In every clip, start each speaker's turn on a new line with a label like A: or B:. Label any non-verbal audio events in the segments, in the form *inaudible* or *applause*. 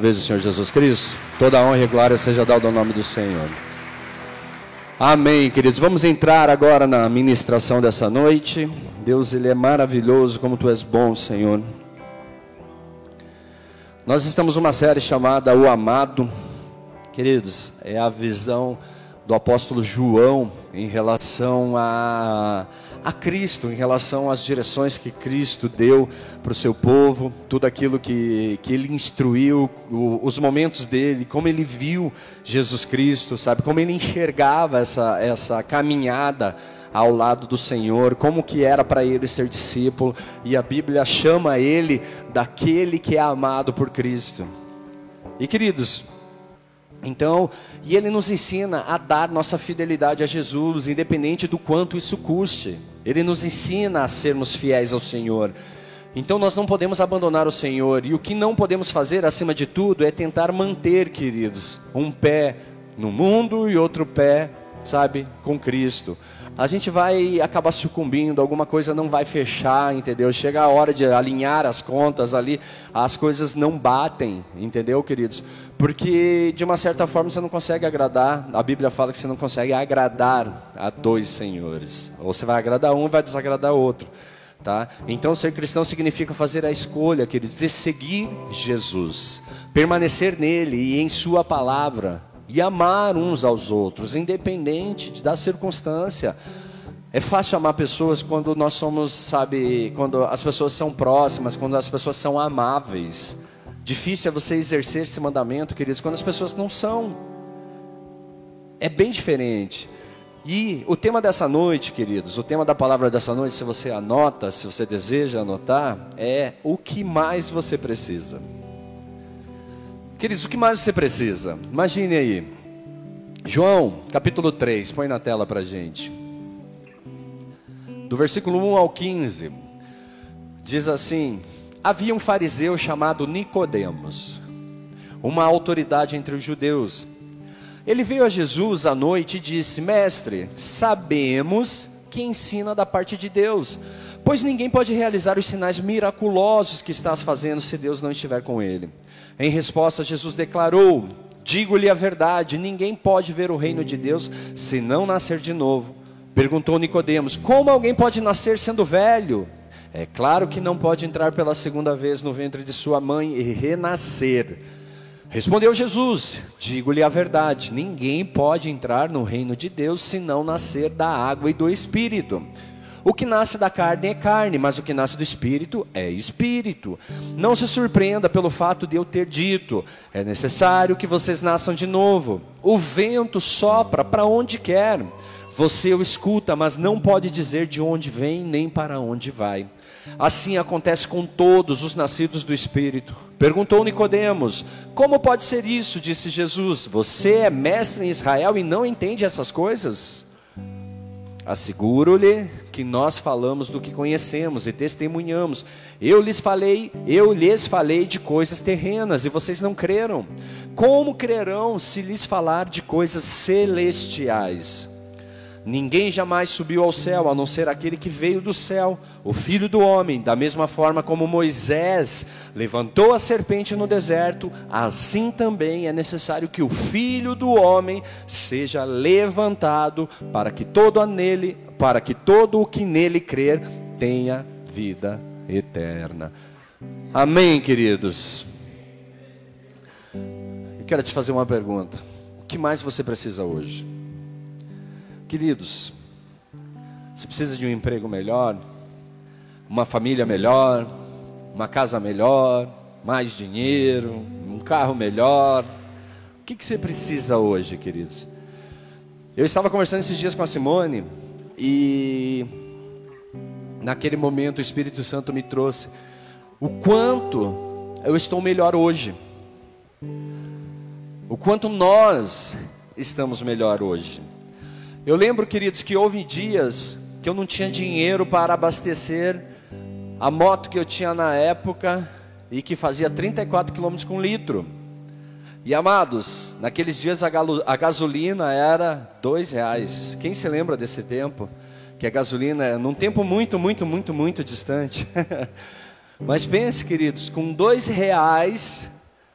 A: vez do Senhor Jesus Cristo, toda honra e glória seja dada ao nome do Senhor. Amém, queridos. Vamos entrar agora na ministração dessa noite. Deus, Ele é maravilhoso, como Tu és bom, Senhor. Nós estamos numa série chamada O Amado. Queridos, é a visão do apóstolo João em relação a a Cristo, em relação às direções que Cristo deu para o seu povo, tudo aquilo que, que ele instruiu, o, os momentos dele, como ele viu Jesus Cristo, sabe, como ele enxergava essa, essa caminhada ao lado do Senhor, como que era para ele ser discípulo, e a Bíblia chama ele daquele que é amado por Cristo. E queridos, então, e ele nos ensina a dar nossa fidelidade a Jesus, independente do quanto isso custe. Ele nos ensina a sermos fiéis ao Senhor. Então nós não podemos abandonar o Senhor. E o que não podemos fazer, acima de tudo, é tentar manter, queridos, um pé no mundo e outro pé, sabe, com Cristo a gente vai acabar sucumbindo, alguma coisa não vai fechar, entendeu? Chega a hora de alinhar as contas ali, as coisas não batem, entendeu, queridos? Porque de uma certa forma você não consegue agradar, a Bíblia fala que você não consegue agradar a dois senhores. Ou você vai agradar um e vai desagradar outro. Tá? Então ser cristão significa fazer a escolha, queridos, de seguir Jesus, permanecer nele e em sua palavra, e amar uns aos outros, independente da circunstância. É fácil amar pessoas quando nós somos, sabe, quando as pessoas são próximas, quando as pessoas são amáveis. Difícil é você exercer esse mandamento, queridos, quando as pessoas não são. É bem diferente. E o tema dessa noite, queridos, o tema da palavra dessa noite, se você anota, se você deseja anotar, é o que mais você precisa. Queridos, o que mais você precisa? Imagine aí. João, capítulo 3, põe na tela para gente. Do versículo 1 ao 15, diz assim: Havia um fariseu chamado Nicodemos, uma autoridade entre os judeus. Ele veio a Jesus à noite e disse: Mestre, sabemos que ensina da parte de Deus, pois ninguém pode realizar os sinais miraculosos que estás fazendo se Deus não estiver com ele. Em resposta, Jesus declarou: Digo-lhe a verdade, ninguém pode ver o reino de Deus se não nascer de novo. Perguntou Nicodemos: Como alguém pode nascer sendo velho? É claro que não pode entrar pela segunda vez no ventre de sua mãe e renascer. Respondeu Jesus: Digo-lhe a verdade, ninguém pode entrar no reino de Deus se não nascer da água e do espírito. O que nasce da carne é carne, mas o que nasce do espírito é espírito. Não se surpreenda pelo fato de eu ter dito: é necessário que vocês nasçam de novo. O vento sopra para onde quer. Você o escuta, mas não pode dizer de onde vem nem para onde vai. Assim acontece com todos os nascidos do Espírito. Perguntou Nicodemos: Como pode ser isso? Disse Jesus: Você é mestre em Israel e não entende essas coisas? Asseguro-lhe que nós falamos do que conhecemos e testemunhamos. Eu lhes falei, eu lhes falei de coisas terrenas e vocês não creram. Como crerão se lhes falar de coisas celestiais? Ninguém jamais subiu ao céu, a não ser aquele que veio do céu, o filho do homem. Da mesma forma como Moisés levantou a serpente no deserto, assim também é necessário que o filho do homem seja levantado, para que todo nele para que todo o que nele crer tenha vida eterna. Amém, queridos. Eu quero te fazer uma pergunta. O que mais você precisa hoje? Queridos, você precisa de um emprego melhor, uma família melhor, uma casa melhor, mais dinheiro, um carro melhor. O que, que você precisa hoje, queridos? Eu estava conversando esses dias com a Simone e naquele momento o Espírito Santo me trouxe o quanto eu estou melhor hoje. O quanto nós estamos melhor hoje. Eu lembro, queridos, que houve dias que eu não tinha dinheiro para abastecer a moto que eu tinha na época e que fazia 34 km com litro. E amados, naqueles dias a gasolina era dois reais. Quem se lembra desse tempo? Que a gasolina, num tempo muito, muito, muito, muito distante. *laughs* Mas pense, queridos, com dois reais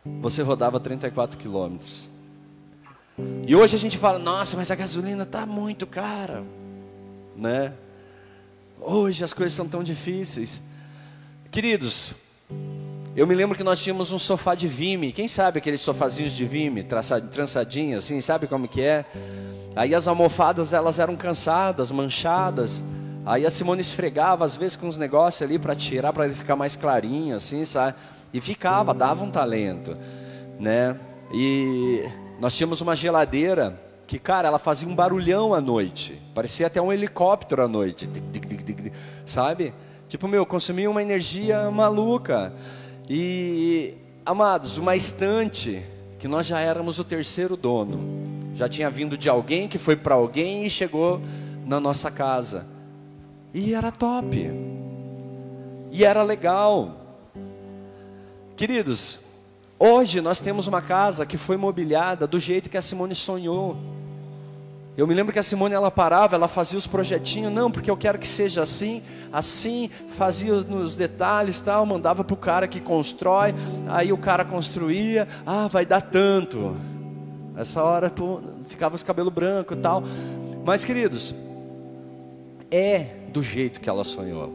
A: você rodava 34 quilômetros. E hoje a gente fala, nossa, mas a gasolina está muito cara, né? Hoje as coisas são tão difíceis. Queridos, eu me lembro que nós tínhamos um sofá de vime. Quem sabe aqueles sofazinhos de vime, trançadinhos assim, sabe como que é? Aí as almofadas elas eram cansadas, manchadas. Aí a Simone esfregava às vezes com uns negócios ali para tirar, para ele ficar mais clarinho assim, sabe? E ficava, dava um talento, né? E nós tínhamos uma geladeira que, cara, ela fazia um barulhão à noite. Parecia até um helicóptero à noite, sabe? Tipo, meu, consumia uma energia maluca. E, amados, uma estante que nós já éramos o terceiro dono. Já tinha vindo de alguém que foi para alguém e chegou na nossa casa. E era top. E era legal. Queridos, hoje nós temos uma casa que foi mobiliada do jeito que a Simone sonhou. Eu me lembro que a Simone ela parava, ela fazia os projetinhos, não, porque eu quero que seja assim, assim, fazia nos detalhes, tal, mandava para o cara que constrói, aí o cara construía, ah, vai dar tanto. Essa hora pô, ficava os cabelos brancos e tal. Mas queridos, é do jeito que ela sonhou.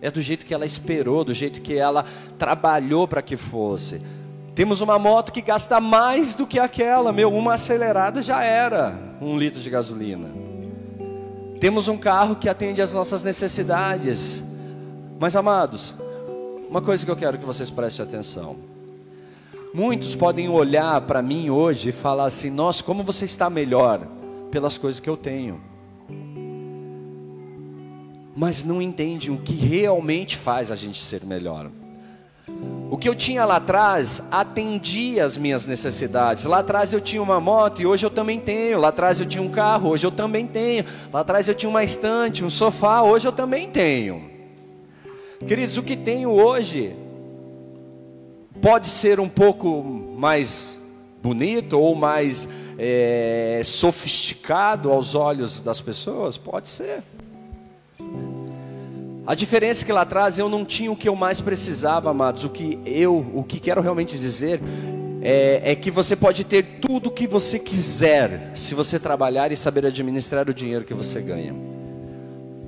A: É do jeito que ela esperou, do jeito que ela trabalhou para que fosse. Temos uma moto que gasta mais do que aquela, meu, uma acelerada já era um litro de gasolina. Temos um carro que atende às nossas necessidades. Mas amados, uma coisa que eu quero que vocês prestem atenção. Muitos podem olhar para mim hoje e falar assim: "Nossa, como você está melhor pelas coisas que eu tenho" mas não entendem o que realmente faz a gente ser melhor. O que eu tinha lá atrás atendia as minhas necessidades. Lá atrás eu tinha uma moto e hoje eu também tenho. Lá atrás eu tinha um carro, hoje eu também tenho. Lá atrás eu tinha uma estante, um sofá, hoje eu também tenho. Queridos, o que tenho hoje pode ser um pouco mais bonito ou mais é, sofisticado aos olhos das pessoas? Pode ser. A diferença é que lá atrás eu não tinha o que eu mais precisava, amados. O que eu, o que quero realmente dizer é, é, que você pode ter tudo o que você quiser, se você trabalhar e saber administrar o dinheiro que você ganha.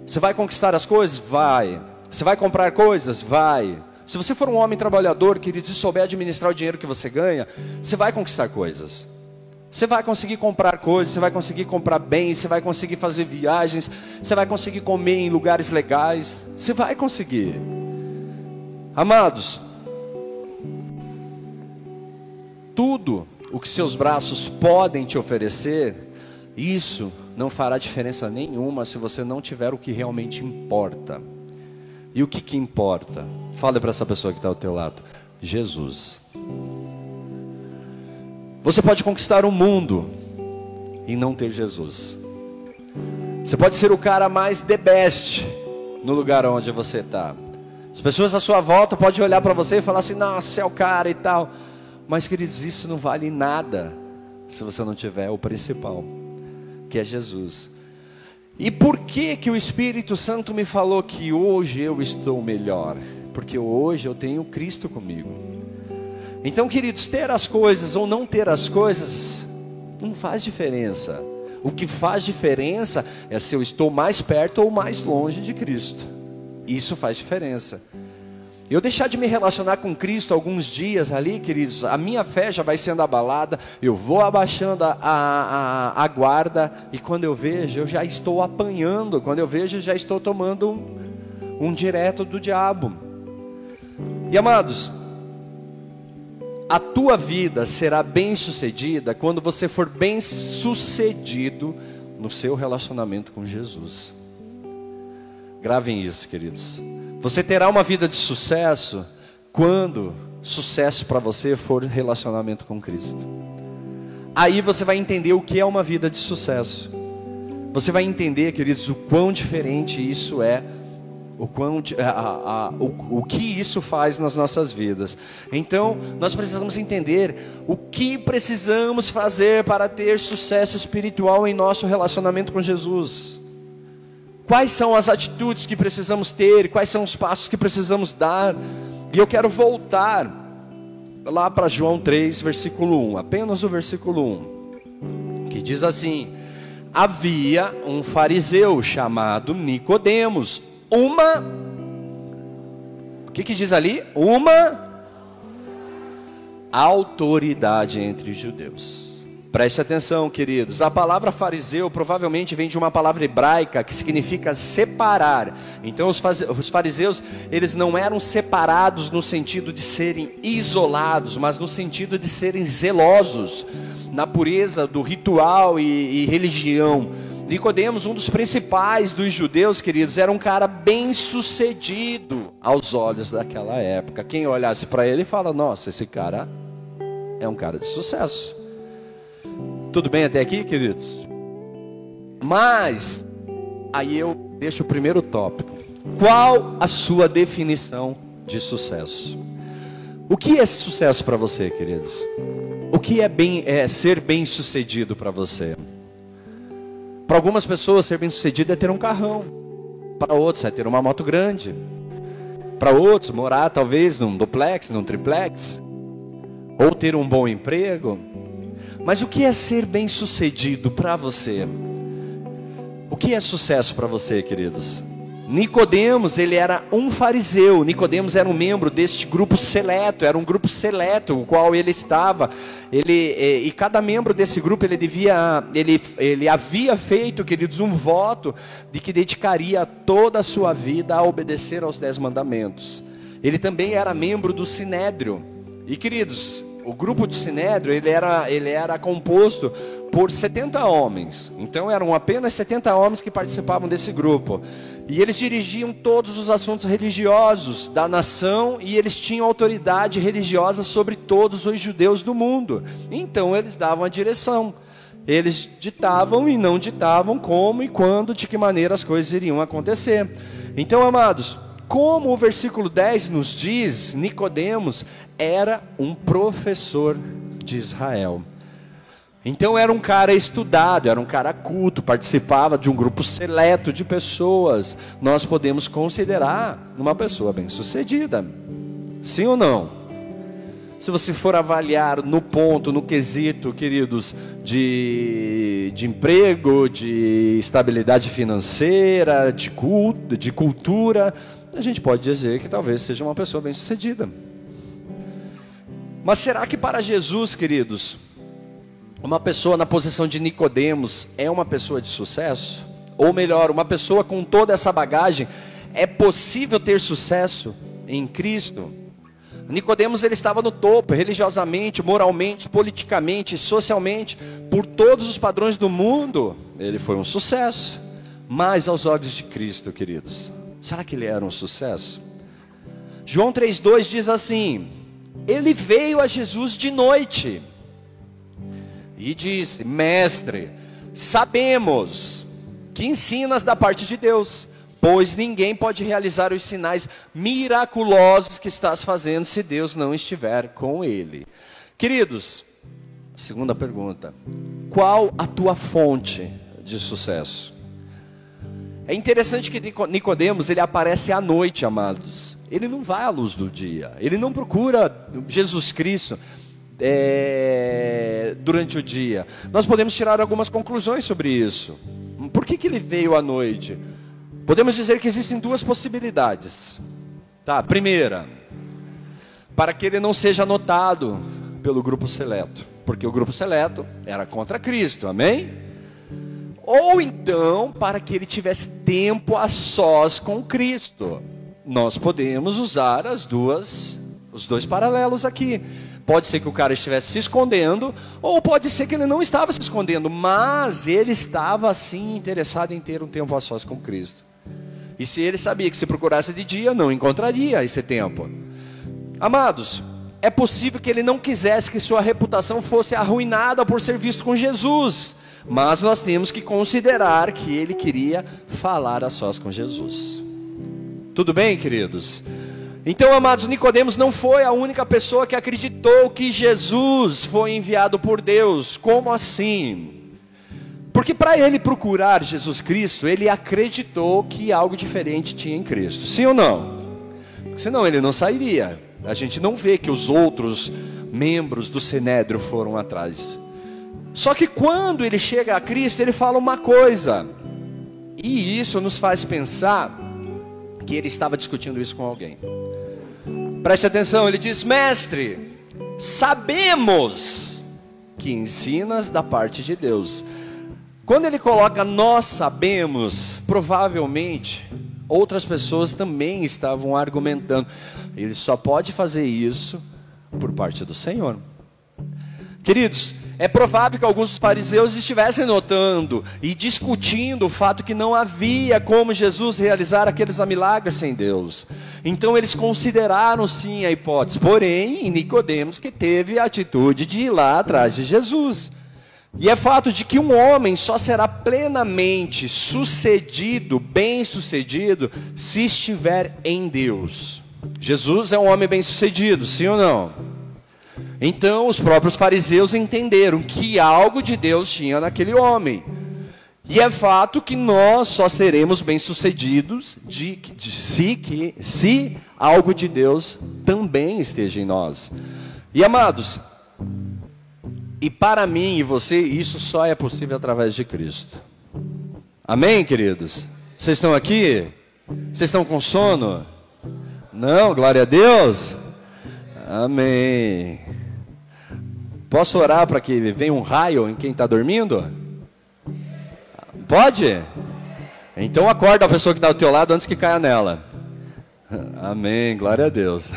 A: Você vai conquistar as coisas? Vai. Você vai comprar coisas? Vai. Se você for um homem trabalhador, querido, e souber administrar o dinheiro que você ganha, você vai conquistar coisas. Você vai conseguir comprar coisas, você vai conseguir comprar bens, você vai conseguir fazer viagens, você vai conseguir comer em lugares legais, você vai conseguir. Amados, tudo o que seus braços podem te oferecer, isso não fará diferença nenhuma se você não tiver o que realmente importa. E o que, que importa? Fale para essa pessoa que está ao teu lado: Jesus. Você pode conquistar o mundo e não ter Jesus. Você pode ser o cara mais the best no lugar onde você está. As pessoas à sua volta podem olhar para você e falar assim: nossa, é o cara e tal. Mas, queridos, isso não vale nada se você não tiver o principal, que é Jesus. E por que que o Espírito Santo me falou que hoje eu estou melhor? Porque hoje eu tenho Cristo comigo. Então, queridos, ter as coisas ou não ter as coisas não faz diferença. O que faz diferença é se eu estou mais perto ou mais longe de Cristo. Isso faz diferença. Eu deixar de me relacionar com Cristo alguns dias ali, queridos, a minha fé já vai sendo abalada, eu vou abaixando a, a, a, guarda, e quando eu vejo, eu já estou apanhando, quando eu vejo, eu já estou tomando um, um direto do diabo. E amados, a tua vida será bem sucedida quando você for bem sucedido no seu relacionamento com Jesus. Gravem isso, queridos. Você terá uma vida de sucesso quando sucesso para você for relacionamento com Cristo. Aí você vai entender o que é uma vida de sucesso. Você vai entender, queridos, o quão diferente isso é o, quão, a, a, o, o que isso faz nas nossas vidas. Então, nós precisamos entender o que precisamos fazer para ter sucesso espiritual em nosso relacionamento com Jesus. Quais são as atitudes que precisamos ter, quais são os passos que precisamos dar. E eu quero voltar lá para João 3, versículo 1, apenas o versículo 1, que diz assim: Havia um fariseu chamado Nicodemos, uma O que que diz ali? Uma autoridade entre os judeus. Preste atenção, queridos. A palavra fariseu provavelmente vem de uma palavra hebraica que significa separar. Então, os fariseus, eles não eram separados no sentido de serem isolados, mas no sentido de serem zelosos na pureza do ritual e, e religião. Nicodemos, um dos principais dos judeus, queridos, era um cara bem sucedido aos olhos daquela época. Quem olhasse para ele fala: Nossa, esse cara é um cara de sucesso. Tudo bem até aqui, queridos? Mas, aí eu deixo o primeiro tópico. Qual a sua definição de sucesso? O que é sucesso para você, queridos? O que é, bem, é ser bem sucedido para você? Para algumas pessoas, ser bem sucedido é ter um carrão. Para outros, é ter uma moto grande. Para outros, morar talvez num duplex, num triplex. Ou ter um bom emprego. Mas o que é ser bem-sucedido para você? O que é sucesso para você, queridos? Nicodemos, ele era um fariseu. Nicodemos era um membro deste grupo seleto, era um grupo seleto o qual ele estava. Ele e, e cada membro desse grupo ele devia, ele, ele havia feito, queridos, um voto de que dedicaria toda a sua vida a obedecer aos dez mandamentos. Ele também era membro do sinédrio. E queridos, o grupo de Sinédrio, ele era, ele era composto por 70 homens. Então eram apenas 70 homens que participavam desse grupo. E eles dirigiam todos os assuntos religiosos da nação e eles tinham autoridade religiosa sobre todos os judeus do mundo. Então eles davam a direção. Eles ditavam e não ditavam como e quando, de que maneira as coisas iriam acontecer. Então, amados, como o versículo 10 nos diz, Nicodemos era um professor de Israel. Então era um cara estudado, era um cara culto, participava de um grupo seleto de pessoas. Nós podemos considerar uma pessoa bem-sucedida. Sim ou não? Se você for avaliar no ponto, no quesito, queridos, de, de emprego, de estabilidade financeira, de, culto, de cultura, a gente pode dizer que talvez seja uma pessoa bem-sucedida. Mas será que para Jesus, queridos, uma pessoa na posição de Nicodemos é uma pessoa de sucesso? Ou melhor, uma pessoa com toda essa bagagem é possível ter sucesso em Cristo? Nicodemos ele estava no topo, religiosamente, moralmente, politicamente, socialmente, por todos os padrões do mundo, ele foi um sucesso. Mas aos olhos de Cristo, queridos, será que ele era um sucesso? João 3:2 diz assim: ele veio a Jesus de noite e disse: Mestre, sabemos que ensinas da parte de Deus, pois ninguém pode realizar os sinais miraculosos que estás fazendo se Deus não estiver com ele. Queridos, segunda pergunta: qual a tua fonte de sucesso? É interessante que Nicodemos ele aparece à noite, amados. Ele não vai à luz do dia. Ele não procura Jesus Cristo é, durante o dia. Nós podemos tirar algumas conclusões sobre isso. Por que, que ele veio à noite? Podemos dizer que existem duas possibilidades. Tá, primeira, para que ele não seja notado pelo grupo seleto, porque o grupo seleto era contra Cristo, amém? ou então para que ele tivesse tempo a sós com Cristo. Nós podemos usar as duas, os dois paralelos aqui. Pode ser que o cara estivesse se escondendo, ou pode ser que ele não estava se escondendo, mas ele estava assim interessado em ter um tempo a sós com Cristo. E se ele sabia que se procurasse de dia, não encontraria esse tempo. Amados, é possível que ele não quisesse que sua reputação fosse arruinada por ser visto com Jesus. Mas nós temos que considerar que ele queria falar a sós com Jesus. Tudo bem, queridos? Então, amados, Nicodemos não foi a única pessoa que acreditou que Jesus foi enviado por Deus. Como assim? Porque para ele procurar Jesus Cristo, ele acreditou que algo diferente tinha em Cristo. Sim ou não? Porque senão ele não sairia. A gente não vê que os outros membros do Sinédrio foram atrás. Só que quando ele chega a Cristo, ele fala uma coisa. E isso nos faz pensar que ele estava discutindo isso com alguém. Preste atenção, ele diz: Mestre, sabemos que ensinas da parte de Deus. Quando ele coloca nós sabemos, provavelmente outras pessoas também estavam argumentando. Ele só pode fazer isso por parte do Senhor. Queridos, é provável que alguns fariseus estivessem notando e discutindo o fato que não havia como Jesus realizar aqueles milagres sem Deus. Então eles consideraram sim a hipótese. Porém, Nicodemos que teve a atitude de ir lá atrás de Jesus. E é fato de que um homem só será plenamente sucedido, bem-sucedido, se estiver em Deus. Jesus é um homem bem-sucedido, sim ou não? Então os próprios fariseus entenderam que algo de Deus tinha naquele homem. E é fato que nós só seremos bem-sucedidos de, de, se, que, se algo de Deus também esteja em nós. E amados, e para mim e você, isso só é possível através de Cristo. Amém, queridos? Vocês estão aqui? Vocês estão com sono? Não, glória a Deus. Amém. Posso orar para que venha um raio em quem está dormindo? Pode? Então acorda a pessoa que está do teu lado antes que caia nela. Amém, glória a Deus.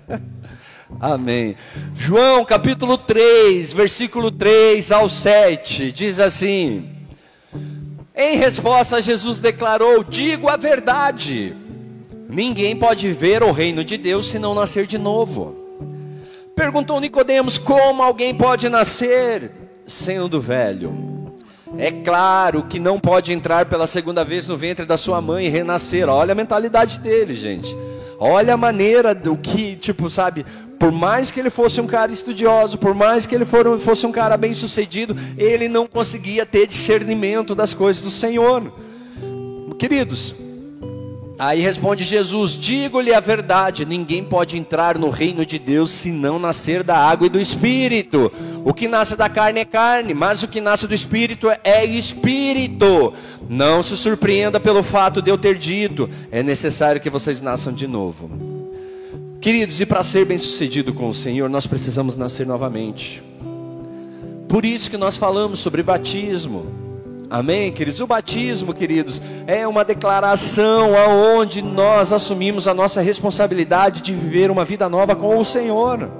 A: *laughs* Amém. João capítulo 3, versículo 3 ao 7, diz assim: Em resposta, Jesus declarou: Digo a verdade Ninguém pode ver o reino de Deus se não nascer de novo. Perguntou Nicodemos: como alguém pode nascer sendo velho? É claro que não pode entrar pela segunda vez no ventre da sua mãe e renascer. Olha a mentalidade dele, gente. Olha a maneira do que, tipo, sabe, por mais que ele fosse um cara estudioso, por mais que ele fosse um cara bem sucedido, ele não conseguia ter discernimento das coisas do Senhor. Queridos, Aí responde Jesus: Digo-lhe a verdade, ninguém pode entrar no reino de Deus se não nascer da água e do espírito. O que nasce da carne é carne, mas o que nasce do espírito é espírito. Não se surpreenda pelo fato de eu ter dito: é necessário que vocês nasçam de novo. Queridos, e para ser bem-sucedido com o Senhor, nós precisamos nascer novamente. Por isso que nós falamos sobre batismo. Amém, queridos? O batismo, queridos, é uma declaração aonde nós assumimos a nossa responsabilidade de viver uma vida nova com o Senhor.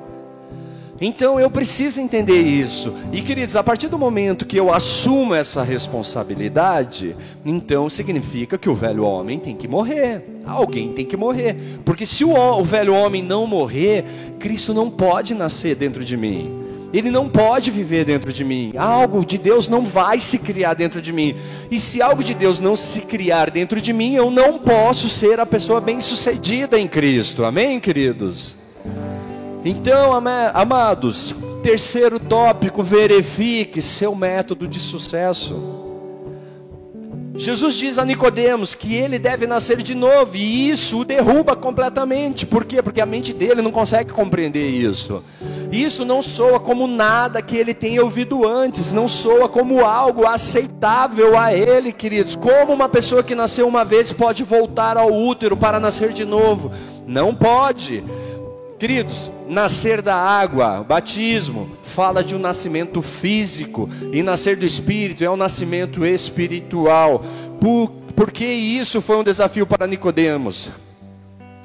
A: Então eu preciso entender isso. E queridos, a partir do momento que eu assumo essa responsabilidade, então significa que o velho homem tem que morrer. Alguém tem que morrer. Porque se o, o velho homem não morrer, Cristo não pode nascer dentro de mim. Ele não pode viver dentro de mim. Algo de Deus não vai se criar dentro de mim. E se algo de Deus não se criar dentro de mim, eu não posso ser a pessoa bem-sucedida em Cristo. Amém, queridos? Então, amados, terceiro tópico, verifique seu método de sucesso. Jesus diz a Nicodemos que ele deve nascer de novo, e isso o derruba completamente. Por quê? Porque a mente dele não consegue compreender isso. Isso não soa como nada que ele tenha ouvido antes, não soa como algo aceitável a ele, queridos. Como uma pessoa que nasceu uma vez pode voltar ao útero para nascer de novo? Não pode. Queridos, nascer da água, batismo, fala de um nascimento físico, e nascer do espírito é um nascimento espiritual. Por, porque isso foi um desafio para Nicodemos.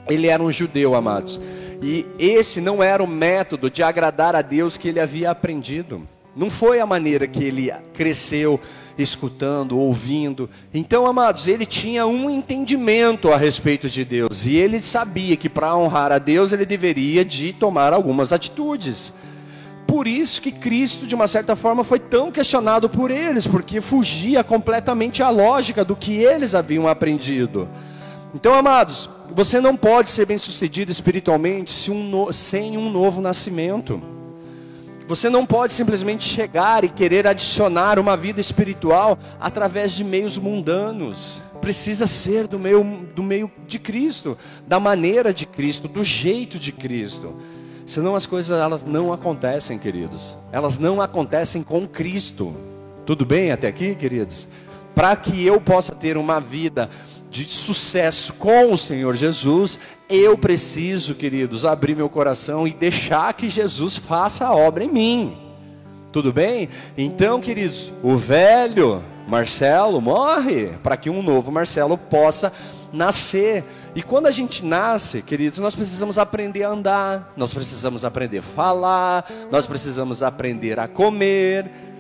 A: Ele era um judeu, amados. E esse não era o método de agradar a Deus que ele havia aprendido. Não foi a maneira que ele cresceu escutando, ouvindo. Então, amados, ele tinha um entendimento a respeito de Deus e ele sabia que para honrar a Deus ele deveria de tomar algumas atitudes. Por isso que Cristo, de uma certa forma, foi tão questionado por eles, porque fugia completamente à lógica do que eles haviam aprendido. Então, amados, você não pode ser bem-sucedido espiritualmente sem um novo nascimento. Você não pode simplesmente chegar e querer adicionar uma vida espiritual através de meios mundanos. Precisa ser do meio, do meio de Cristo, da maneira de Cristo, do jeito de Cristo. Senão as coisas elas não acontecem, queridos. Elas não acontecem com Cristo. Tudo bem até aqui, queridos? Para que eu possa ter uma vida de sucesso com o Senhor Jesus, eu preciso, queridos, abrir meu coração e deixar que Jesus faça a obra em mim. Tudo bem? Então, queridos, o velho Marcelo morre para que um novo Marcelo possa nascer. E quando a gente nasce, queridos, nós precisamos aprender a andar, nós precisamos aprender a falar, nós precisamos aprender a comer.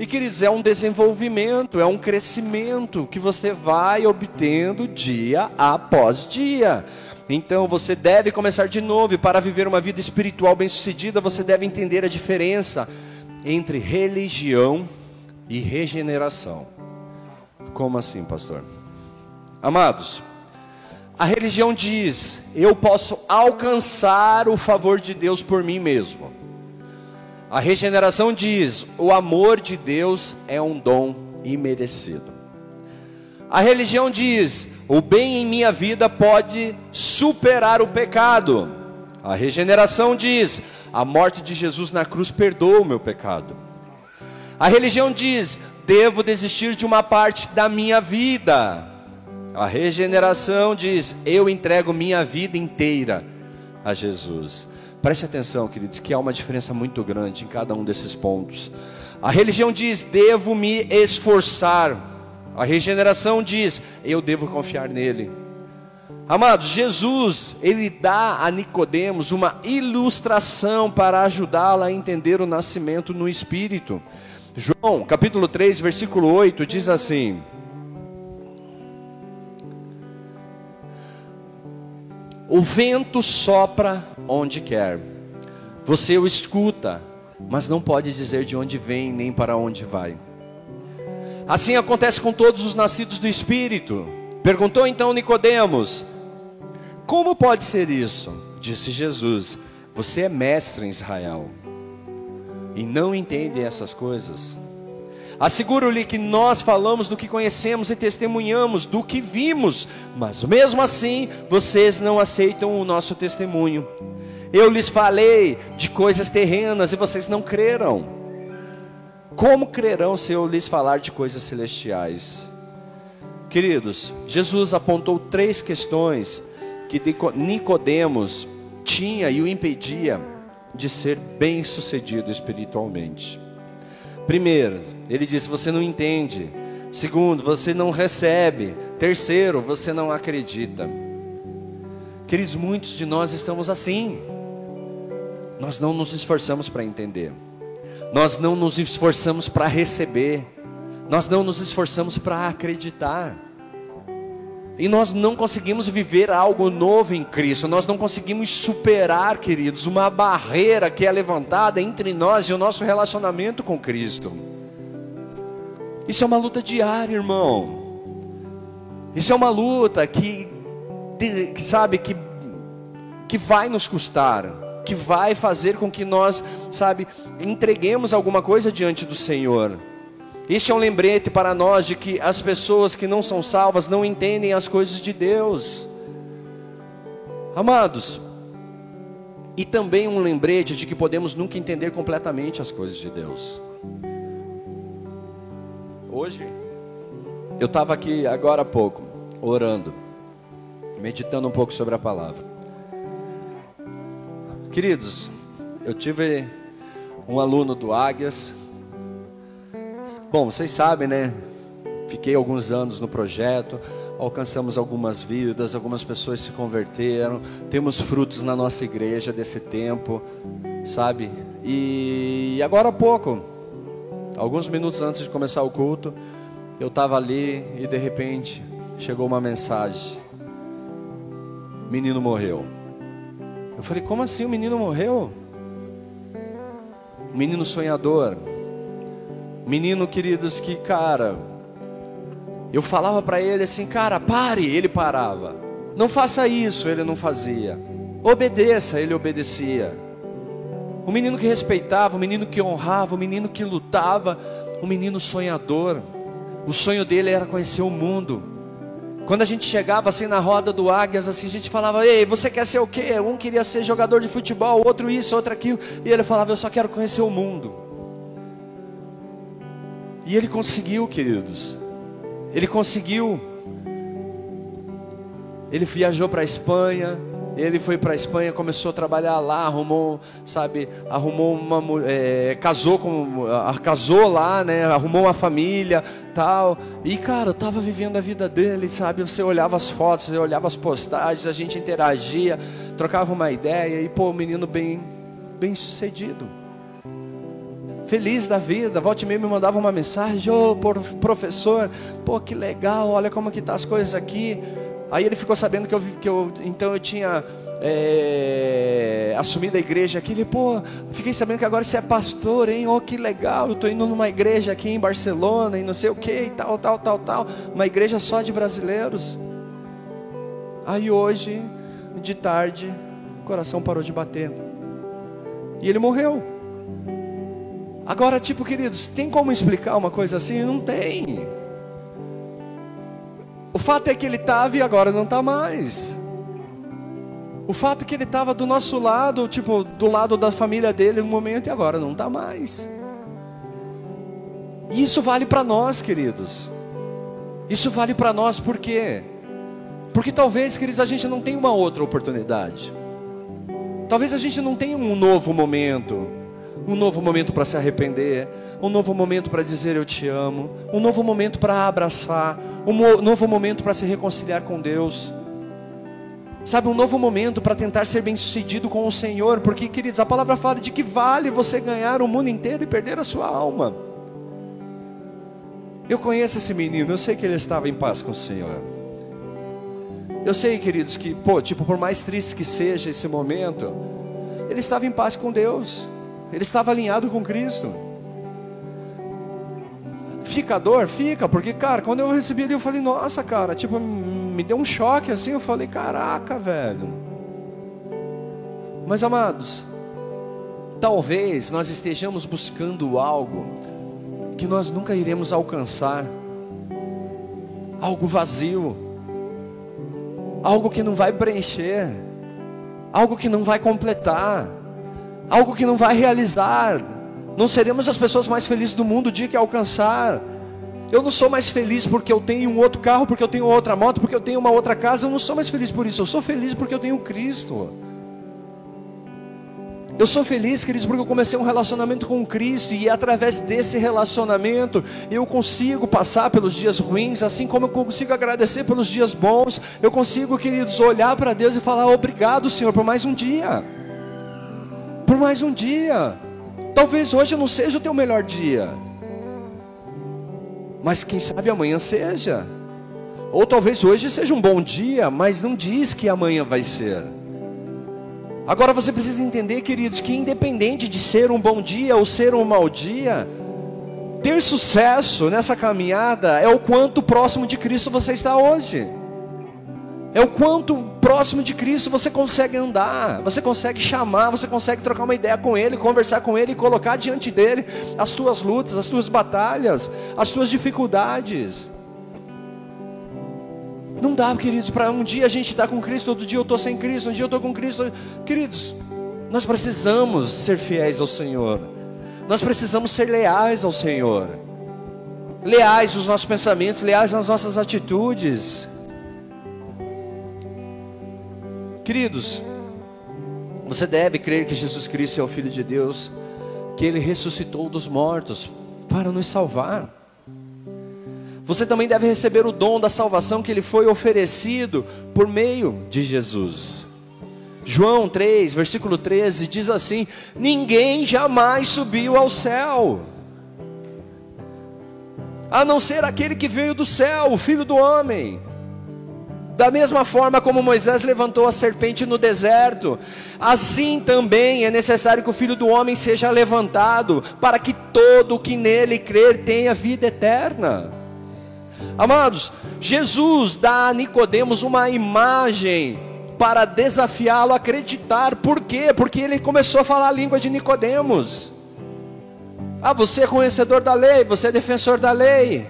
A: E queridos, é um desenvolvimento, é um crescimento que você vai obtendo dia após dia. Então você deve começar de novo, e para viver uma vida espiritual bem-sucedida, você deve entender a diferença entre religião e regeneração. Como assim, pastor? Amados, a religião diz: eu posso alcançar o favor de Deus por mim mesmo. A regeneração diz: o amor de Deus é um dom imerecido. A religião diz: o bem em minha vida pode superar o pecado. A regeneração diz: a morte de Jesus na cruz perdoa o meu pecado. A religião diz: devo desistir de uma parte da minha vida. A regeneração diz: eu entrego minha vida inteira a Jesus. Preste atenção, queridos, que há uma diferença muito grande em cada um desses pontos. A religião diz: devo me esforçar. A regeneração diz: eu devo confiar nele. Amados, Jesus, ele dá a Nicodemos uma ilustração para ajudá-la a entender o nascimento no espírito. João, capítulo 3, versículo 8 diz assim: O vento sopra onde quer. Você o escuta, mas não pode dizer de onde vem nem para onde vai. Assim acontece com todos os nascidos do Espírito. Perguntou então Nicodemos: Como pode ser isso? Disse Jesus: Você é mestre em Israel e não entende essas coisas. Asseguro-lhe que nós falamos do que conhecemos e testemunhamos do que vimos, mas mesmo assim vocês não aceitam o nosso testemunho. Eu lhes falei de coisas terrenas e vocês não creram. Como crerão se eu lhes falar de coisas celestiais? Queridos, Jesus apontou três questões que Nicodemos tinha e o impedia de ser bem-sucedido espiritualmente. Primeiro, ele disse: você não entende. Segundo, você não recebe. Terceiro, você não acredita. Queridos, muitos de nós estamos assim. Nós não nos esforçamos para entender. Nós não nos esforçamos para receber. Nós não nos esforçamos para acreditar. E nós não conseguimos viver algo novo em Cristo, nós não conseguimos superar, queridos, uma barreira que é levantada entre nós e o nosso relacionamento com Cristo. Isso é uma luta diária, irmão. Isso é uma luta que, que sabe, que, que vai nos custar, que vai fazer com que nós, sabe, entreguemos alguma coisa diante do Senhor. Este é um lembrete para nós de que as pessoas que não são salvas não entendem as coisas de Deus. Amados, e também um lembrete de que podemos nunca entender completamente as coisas de Deus. Hoje, eu estava aqui agora há pouco, orando, meditando um pouco sobre a palavra. Queridos, eu tive um aluno do Águias, Bom, vocês sabem, né? Fiquei alguns anos no projeto, alcançamos algumas vidas, algumas pessoas se converteram, temos frutos na nossa igreja desse tempo, sabe? E agora há pouco, alguns minutos antes de começar o culto, eu estava ali e de repente chegou uma mensagem: menino morreu. Eu falei: como assim o menino morreu? menino sonhador Menino, queridos, que cara, eu falava para ele assim, cara, pare, ele parava. Não faça isso, ele não fazia. Obedeça, ele obedecia. um menino que respeitava, um menino que honrava, um menino que lutava, um menino sonhador. O sonho dele era conhecer o mundo. Quando a gente chegava assim na roda do Águias, assim, a gente falava, ei, você quer ser o quê? Um queria ser jogador de futebol, outro isso, outro aquilo. E ele falava, eu só quero conhecer o mundo. E ele conseguiu, queridos. Ele conseguiu. Ele viajou para a Espanha, ele foi para a Espanha, começou a trabalhar lá, arrumou, sabe, arrumou uma, é, casou com, casou lá, né, arrumou uma família, tal. E cara, tava vivendo a vida dele, sabe? Você olhava as fotos, você olhava as postagens, a gente interagia, trocava uma ideia e pô, menino bem, bem sucedido. Feliz da vida, volte meia me mandava uma mensagem, ô oh, professor, pô que legal, olha como que tá as coisas aqui. Aí ele ficou sabendo que eu, que eu então eu tinha é, assumido a igreja aqui. Ele, pô, fiquei sabendo que agora você é pastor, hein? Oh, que legal, eu estou indo numa igreja aqui em Barcelona e não sei o que e tal, tal, tal, tal. Uma igreja só de brasileiros. Aí hoje, de tarde, o coração parou de bater. E ele morreu. Agora, tipo, queridos, tem como explicar uma coisa assim? Não tem. O fato é que ele estava e agora não está mais. O fato é que ele estava do nosso lado, tipo, do lado da família dele no momento e agora não está mais. E isso vale para nós, queridos. Isso vale para nós por quê? Porque talvez, queridos, a gente não tenha uma outra oportunidade. Talvez a gente não tenha um novo momento. Um novo momento para se arrepender. Um novo momento para dizer eu te amo. Um novo momento para abraçar um novo momento para se reconciliar com Deus. Sabe, um novo momento para tentar ser bem-sucedido com o Senhor, porque, queridos, a palavra fala de que vale você ganhar o mundo inteiro e perder a sua alma. Eu conheço esse menino, eu sei que ele estava em paz com o Senhor. Eu sei, queridos, que, pô, tipo, por mais triste que seja esse momento, ele estava em paz com Deus, ele estava alinhado com Cristo. Fica dor? Fica, porque, cara, quando eu recebi ali, eu falei, nossa, cara, tipo, me deu um choque assim. Eu falei, caraca, velho. Mas, amados, talvez nós estejamos buscando algo que nós nunca iremos alcançar, algo vazio, algo que não vai preencher, algo que não vai completar, algo que não vai realizar não seremos as pessoas mais felizes do mundo o dia que alcançar. Eu não sou mais feliz porque eu tenho um outro carro, porque eu tenho outra moto, porque eu tenho uma outra casa. Eu não sou mais feliz por isso. Eu sou feliz porque eu tenho Cristo. Eu sou feliz, queridos, porque eu comecei um relacionamento com Cristo e através desse relacionamento eu consigo passar pelos dias ruins, assim como eu consigo agradecer pelos dias bons. Eu consigo, queridos, olhar para Deus e falar obrigado, Senhor, por mais um dia. Por mais um dia. Talvez hoje não seja o teu melhor dia, mas quem sabe amanhã seja. Ou talvez hoje seja um bom dia, mas não diz que amanhã vai ser. Agora você precisa entender, queridos, que independente de ser um bom dia ou ser um mau dia, ter sucesso nessa caminhada é o quanto próximo de Cristo você está hoje. É o quanto próximo de Cristo você consegue andar, você consegue chamar, você consegue trocar uma ideia com Ele, conversar com Ele e colocar diante dele as tuas lutas, as tuas batalhas, as tuas dificuldades. Não dá, queridos, para um dia a gente estar tá com Cristo, outro dia eu estou sem Cristo, um dia eu estou com Cristo. Queridos, nós precisamos ser fiéis ao Senhor, nós precisamos ser leais ao Senhor, leais nos nossos pensamentos, leais nas nossas atitudes. Queridos, você deve crer que Jesus Cristo é o Filho de Deus, que Ele ressuscitou dos mortos para nos salvar. Você também deve receber o dom da salvação que Ele foi oferecido por meio de Jesus. João 3, versículo 13 diz assim: Ninguém jamais subiu ao céu, a não ser aquele que veio do céu, o Filho do Homem. Da mesma forma como Moisés levantou a serpente no deserto, assim também é necessário que o filho do homem seja levantado, para que todo o que nele crer tenha vida eterna. Amados, Jesus dá a Nicodemos uma imagem para desafiá-lo a acreditar. Por quê? Porque ele começou a falar a língua de Nicodemos. Ah, você é conhecedor da lei, você é defensor da lei.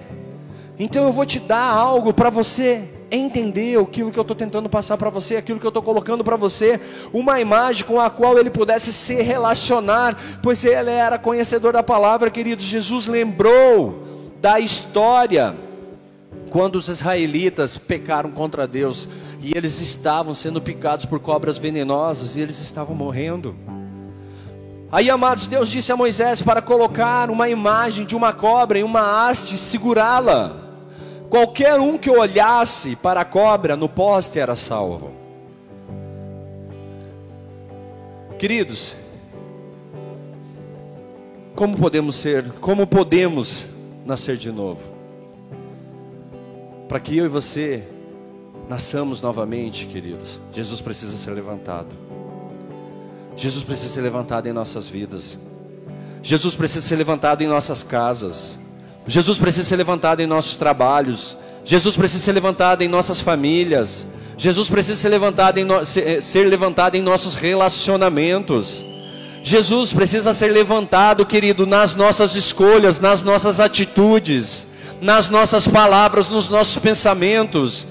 A: Então eu vou te dar algo para você entender aquilo que eu estou tentando passar para você, aquilo que eu estou colocando para você, uma imagem com a qual ele pudesse se relacionar, pois ele era conhecedor da palavra, queridos. Jesus lembrou da história quando os israelitas pecaram contra Deus e eles estavam sendo picados por cobras venenosas e eles estavam morrendo. Aí, amados, Deus disse a Moisés para colocar uma imagem de uma cobra em uma haste e segurá-la. Qualquer um que olhasse para a cobra no poste era salvo. Queridos, como podemos ser, como podemos nascer de novo? Para que eu e você nasçamos novamente, queridos, Jesus precisa ser levantado. Jesus precisa ser levantado em nossas vidas. Jesus precisa ser levantado em nossas casas. Jesus precisa ser levantado em nossos trabalhos. Jesus precisa ser levantado em nossas famílias. Jesus precisa ser levantado em, no, eh, ser levantado em nossos relacionamentos. Jesus precisa ser levantado, querido, nas nossas escolhas, nas nossas atitudes, nas nossas palavras, nos nossos pensamentos.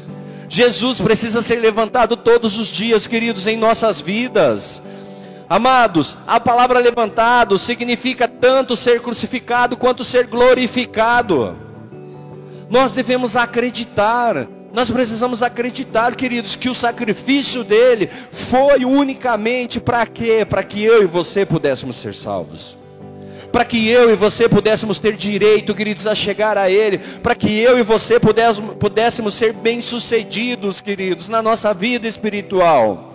A: Jesus precisa ser levantado todos os dias, queridos, em nossas vidas. Amados, a palavra levantado significa tanto ser crucificado quanto ser glorificado. Nós devemos acreditar, nós precisamos acreditar, queridos, que o sacrifício dele foi unicamente para quê? Para que eu e você pudéssemos ser salvos. Para que eu e você pudéssemos ter direito, queridos, a chegar a Ele. Para que eu e você pudéssemos, pudéssemos ser bem-sucedidos, queridos, na nossa vida espiritual.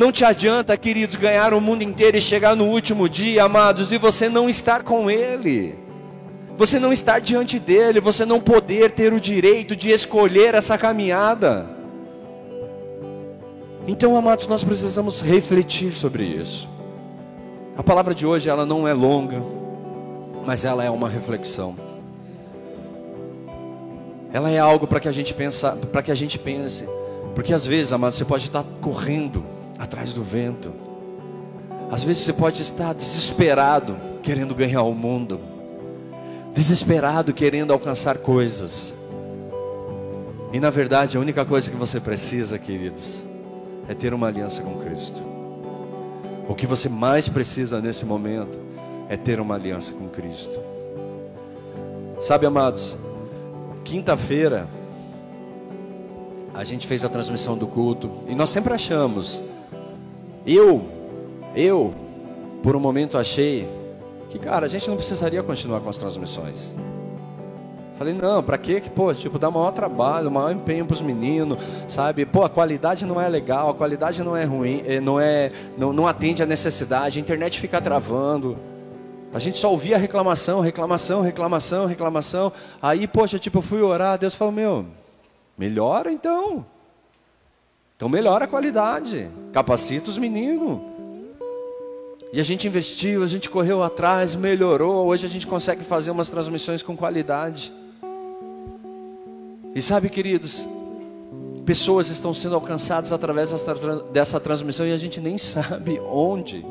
A: Não te adianta, queridos, ganhar o mundo inteiro e chegar no último dia, amados, e você não estar com Ele. Você não estar diante dele, você não poder ter o direito de escolher essa caminhada. Então, amados, nós precisamos refletir sobre isso. A palavra de hoje ela não é longa, mas ela é uma reflexão. Ela é algo para que a gente pensa, para que a gente pense, porque às vezes, amados, você pode estar correndo atrás do vento. Às vezes você pode estar desesperado, querendo ganhar o mundo, desesperado, querendo alcançar coisas. E na verdade, a única coisa que você precisa, queridos, é ter uma aliança com Cristo. O que você mais precisa nesse momento é ter uma aliança com Cristo. Sabe, amados, quinta-feira a gente fez a transmissão do culto e nós sempre achamos eu, eu, por um momento achei que, cara, a gente não precisaria continuar com as transmissões. Falei, não, para quê? Que, pô, tipo, dá maior trabalho, maior empenho para os meninos, sabe? Pô, a qualidade não é legal, a qualidade não é ruim, eh, não é, não, não atende a necessidade, a internet fica travando. A gente só ouvia reclamação, reclamação, reclamação, reclamação. Aí, poxa, tipo, eu fui orar, Deus falou, meu, melhora então. Então melhora a qualidade, capacita os meninos. E a gente investiu, a gente correu atrás, melhorou. Hoje a gente consegue fazer umas transmissões com qualidade. E sabe, queridos, pessoas estão sendo alcançadas através dessa transmissão e a gente nem *laughs* sabe onde.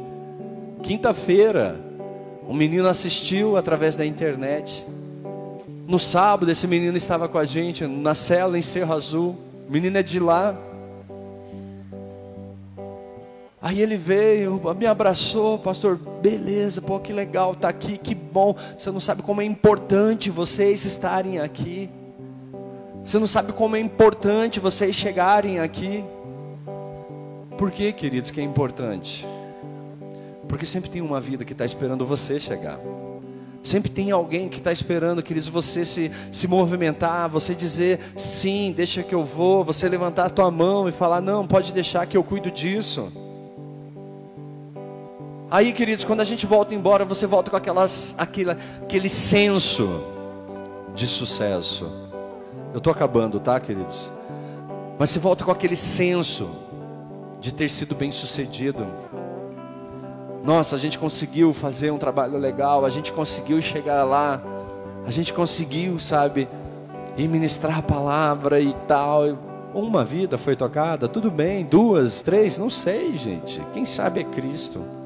A: Quinta-feira, um menino assistiu através da internet. No sábado, esse menino estava com a gente na cela em Cerro Azul. O menino é de lá. Aí ele veio, me abraçou, pastor, beleza, pô, que legal, tá aqui, que bom. Você não sabe como é importante vocês estarem aqui. Você não sabe como é importante vocês chegarem aqui. Por que, queridos, que é importante? Porque sempre tem uma vida que está esperando você chegar. Sempre tem alguém que está esperando, queridos, você se, se movimentar, você dizer sim, deixa que eu vou, você levantar a tua mão e falar, não, pode deixar que eu cuido disso. Aí, queridos, quando a gente volta embora, você volta com aquelas, aquele, aquele senso de sucesso. Eu estou acabando, tá, queridos? Mas você volta com aquele senso de ter sido bem sucedido. Nossa, a gente conseguiu fazer um trabalho legal, a gente conseguiu chegar lá, a gente conseguiu, sabe, ministrar a palavra e tal. Uma vida foi tocada, tudo bem, duas, três, não sei, gente. Quem sabe é Cristo.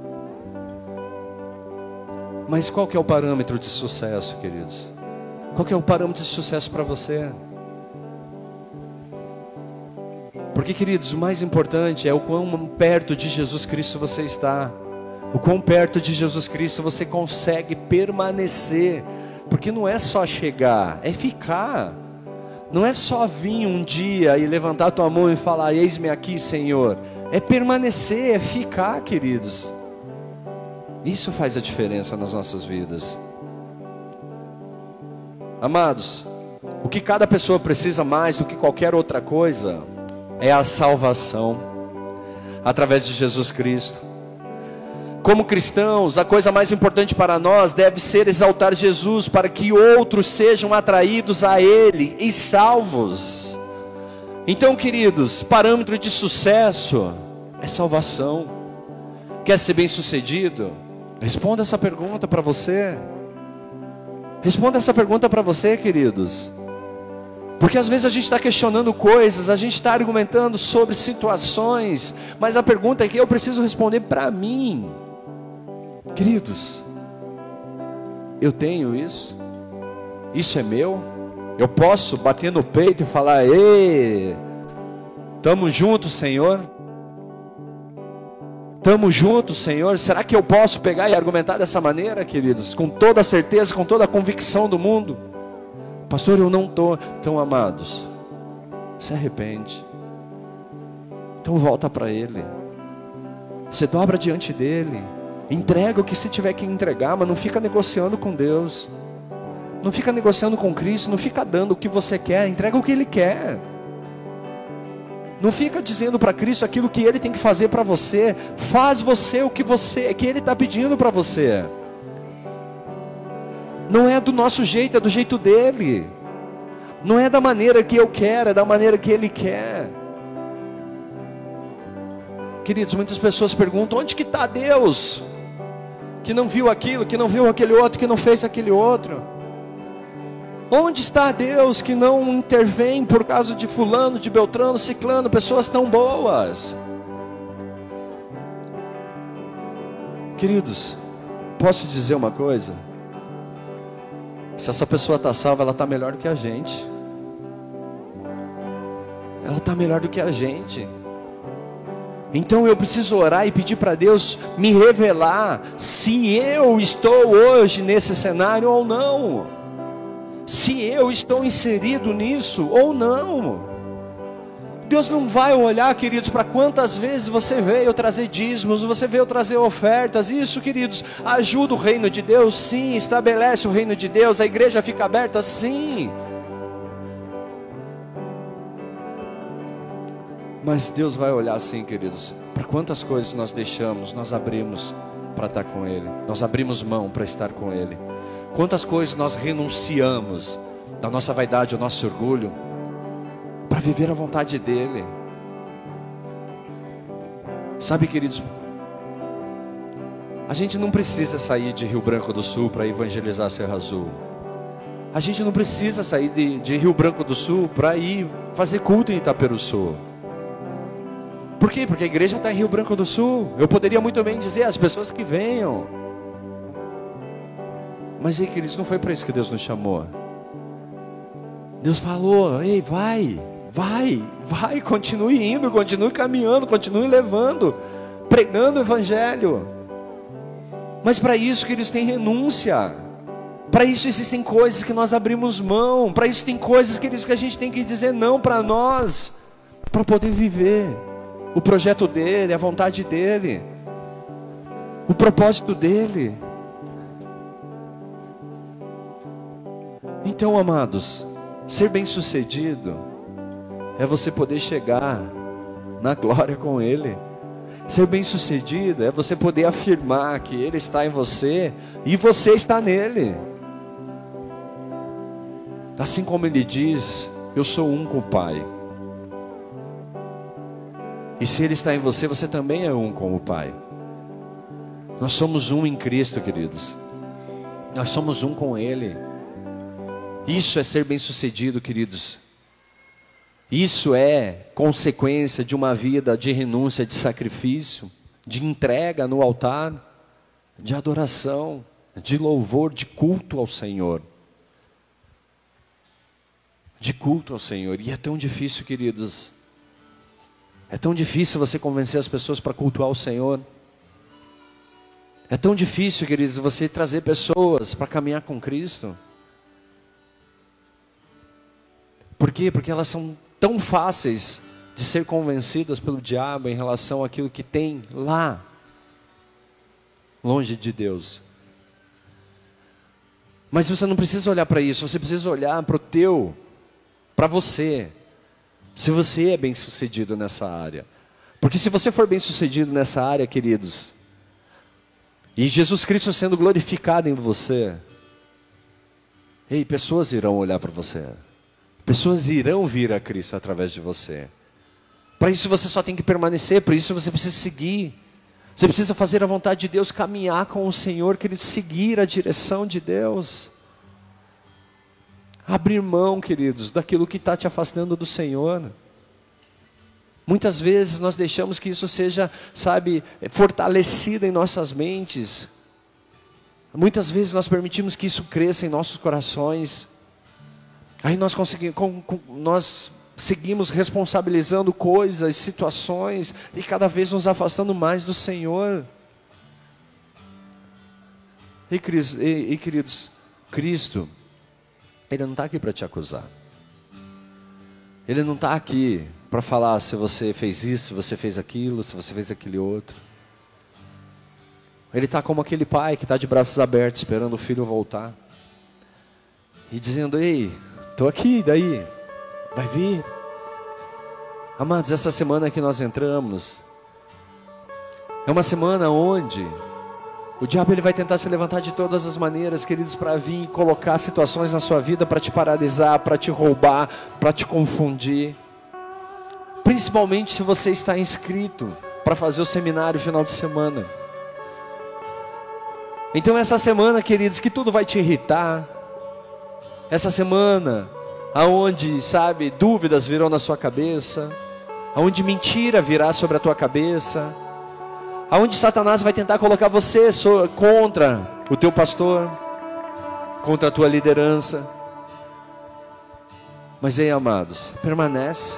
A: Mas qual que é o parâmetro de sucesso, queridos? Qual que é o parâmetro de sucesso para você? Porque, queridos, o mais importante é o quão perto de Jesus Cristo você está. O quão perto de Jesus Cristo você consegue permanecer. Porque não é só chegar, é ficar. Não é só vir um dia e levantar tua mão e falar: Eis-me aqui, Senhor. É permanecer, é ficar, queridos. Isso faz a diferença nas nossas vidas. Amados, o que cada pessoa precisa mais do que qualquer outra coisa é a salvação através de Jesus Cristo. Como cristãos, a coisa mais importante para nós deve ser exaltar Jesus para que outros sejam atraídos a Ele e salvos. Então, queridos, parâmetro de sucesso é salvação. Quer ser bem sucedido? Responda essa pergunta para você. Responda essa pergunta para você, queridos. Porque às vezes a gente está questionando coisas, a gente está argumentando sobre situações, mas a pergunta é que eu preciso responder para mim. Queridos, eu tenho isso, isso é meu, eu posso bater no peito e falar: Ei, estamos juntos, Senhor. Estamos juntos, Senhor. Será que eu posso pegar e argumentar dessa maneira, queridos? Com toda a certeza, com toda a convicção do mundo. Pastor, eu não estou. Então, amados, se arrepende. Então volta para Ele. Você dobra diante dEle. Entrega o que se tiver que entregar, mas não fica negociando com Deus. Não fica negociando com Cristo, não fica dando o que você quer, entrega o que Ele quer. Não fica dizendo para Cristo aquilo que Ele tem que fazer para você. Faz você o que você, que Ele está pedindo para você. Não é do nosso jeito, é do jeito dele. Não é da maneira que eu quero, é da maneira que Ele quer. Queridos, muitas pessoas perguntam: onde que está Deus? que não viu aquilo, que não viu aquele outro, que não fez aquele outro? Onde está Deus que não intervém por causa de fulano, de Beltrano, Ciclano, pessoas tão boas? Queridos, posso dizer uma coisa? Se essa pessoa está salva, ela está melhor do que a gente. Ela está melhor do que a gente. Então eu preciso orar e pedir para Deus me revelar se eu estou hoje nesse cenário ou não. Se eu estou inserido nisso ou não. Deus não vai olhar, queridos, para quantas vezes você veio trazer dízimos, você veio trazer ofertas. Isso, queridos, ajuda o reino de Deus, sim. Estabelece o reino de Deus, a igreja fica aberta, sim. Mas Deus vai olhar assim, queridos, para quantas coisas nós deixamos, nós abrimos para estar com Ele, nós abrimos mão para estar com Ele. Quantas coisas nós renunciamos da nossa vaidade, o nosso orgulho, para viver a vontade dEle. Sabe, queridos, a gente não precisa sair de Rio Branco do Sul para evangelizar Serra Azul. A gente não precisa sair de, de Rio Branco do Sul para ir fazer culto em Itaperu Sul. Por quê? Porque a igreja está em Rio Branco do Sul. Eu poderia muito bem dizer às pessoas que venham. Mas aí, queridos, não foi para isso que Deus nos chamou. Deus falou: ei, vai, vai, vai, continue indo, continue caminhando, continue levando, pregando o Evangelho. Mas para isso, queridos, tem renúncia. Para isso existem coisas que nós abrimos mão. Para isso tem coisas, queridos, que a gente tem que dizer não para nós, para poder viver o projeto dele, a vontade dele, o propósito dele. Então, amados, ser bem-sucedido é você poder chegar na glória com ele. Ser bem-sucedido é você poder afirmar que ele está em você e você está nele. Assim como ele diz: Eu sou um com o Pai. E se Ele está em você, você também é um com o Pai. Nós somos um em Cristo, queridos. Nós somos um com Ele. Isso é ser bem-sucedido, queridos. Isso é consequência de uma vida de renúncia, de sacrifício, de entrega no altar, de adoração, de louvor, de culto ao Senhor. De culto ao Senhor. E é tão difícil, queridos. É tão difícil você convencer as pessoas para cultuar o Senhor. É tão difícil, queridos, você trazer pessoas para caminhar com Cristo. Por quê? Porque elas são tão fáceis de ser convencidas pelo diabo em relação àquilo que tem lá, longe de Deus. Mas você não precisa olhar para isso, você precisa olhar para o teu, para você. Se você é bem sucedido nessa área. Porque se você for bem sucedido nessa área, queridos, e Jesus Cristo sendo glorificado em você, ei, pessoas irão olhar para você. Pessoas irão vir a Cristo através de você. Para isso você só tem que permanecer, para isso você precisa seguir. Você precisa fazer a vontade de Deus, caminhar com o Senhor, querido, seguir a direção de Deus. Abrir mão, queridos, daquilo que está te afastando do Senhor. Muitas vezes nós deixamos que isso seja, sabe, fortalecido em nossas mentes. Muitas vezes nós permitimos que isso cresça em nossos corações. Aí nós conseguimos, nós seguimos responsabilizando coisas, situações e cada vez nos afastando mais do Senhor. E, e, e queridos, Cristo, Ele não está aqui para te acusar. Ele não está aqui para falar se você fez isso, se você fez aquilo, se você fez aquele outro. Ele está como aquele pai que está de braços abertos esperando o filho voltar e dizendo: Ei, Estou aqui, daí? Vai vir. Amados, essa semana que nós entramos, é uma semana onde o diabo ele vai tentar se levantar de todas as maneiras, queridos, para vir colocar situações na sua vida para te paralisar, para te roubar, para te confundir. Principalmente se você está inscrito para fazer o seminário final de semana. Então essa semana, queridos, que tudo vai te irritar, essa semana, aonde, sabe, dúvidas virão na sua cabeça, aonde mentira virá sobre a tua cabeça, aonde Satanás vai tentar colocar você contra o teu pastor, contra a tua liderança. Mas aí, amados, permanece,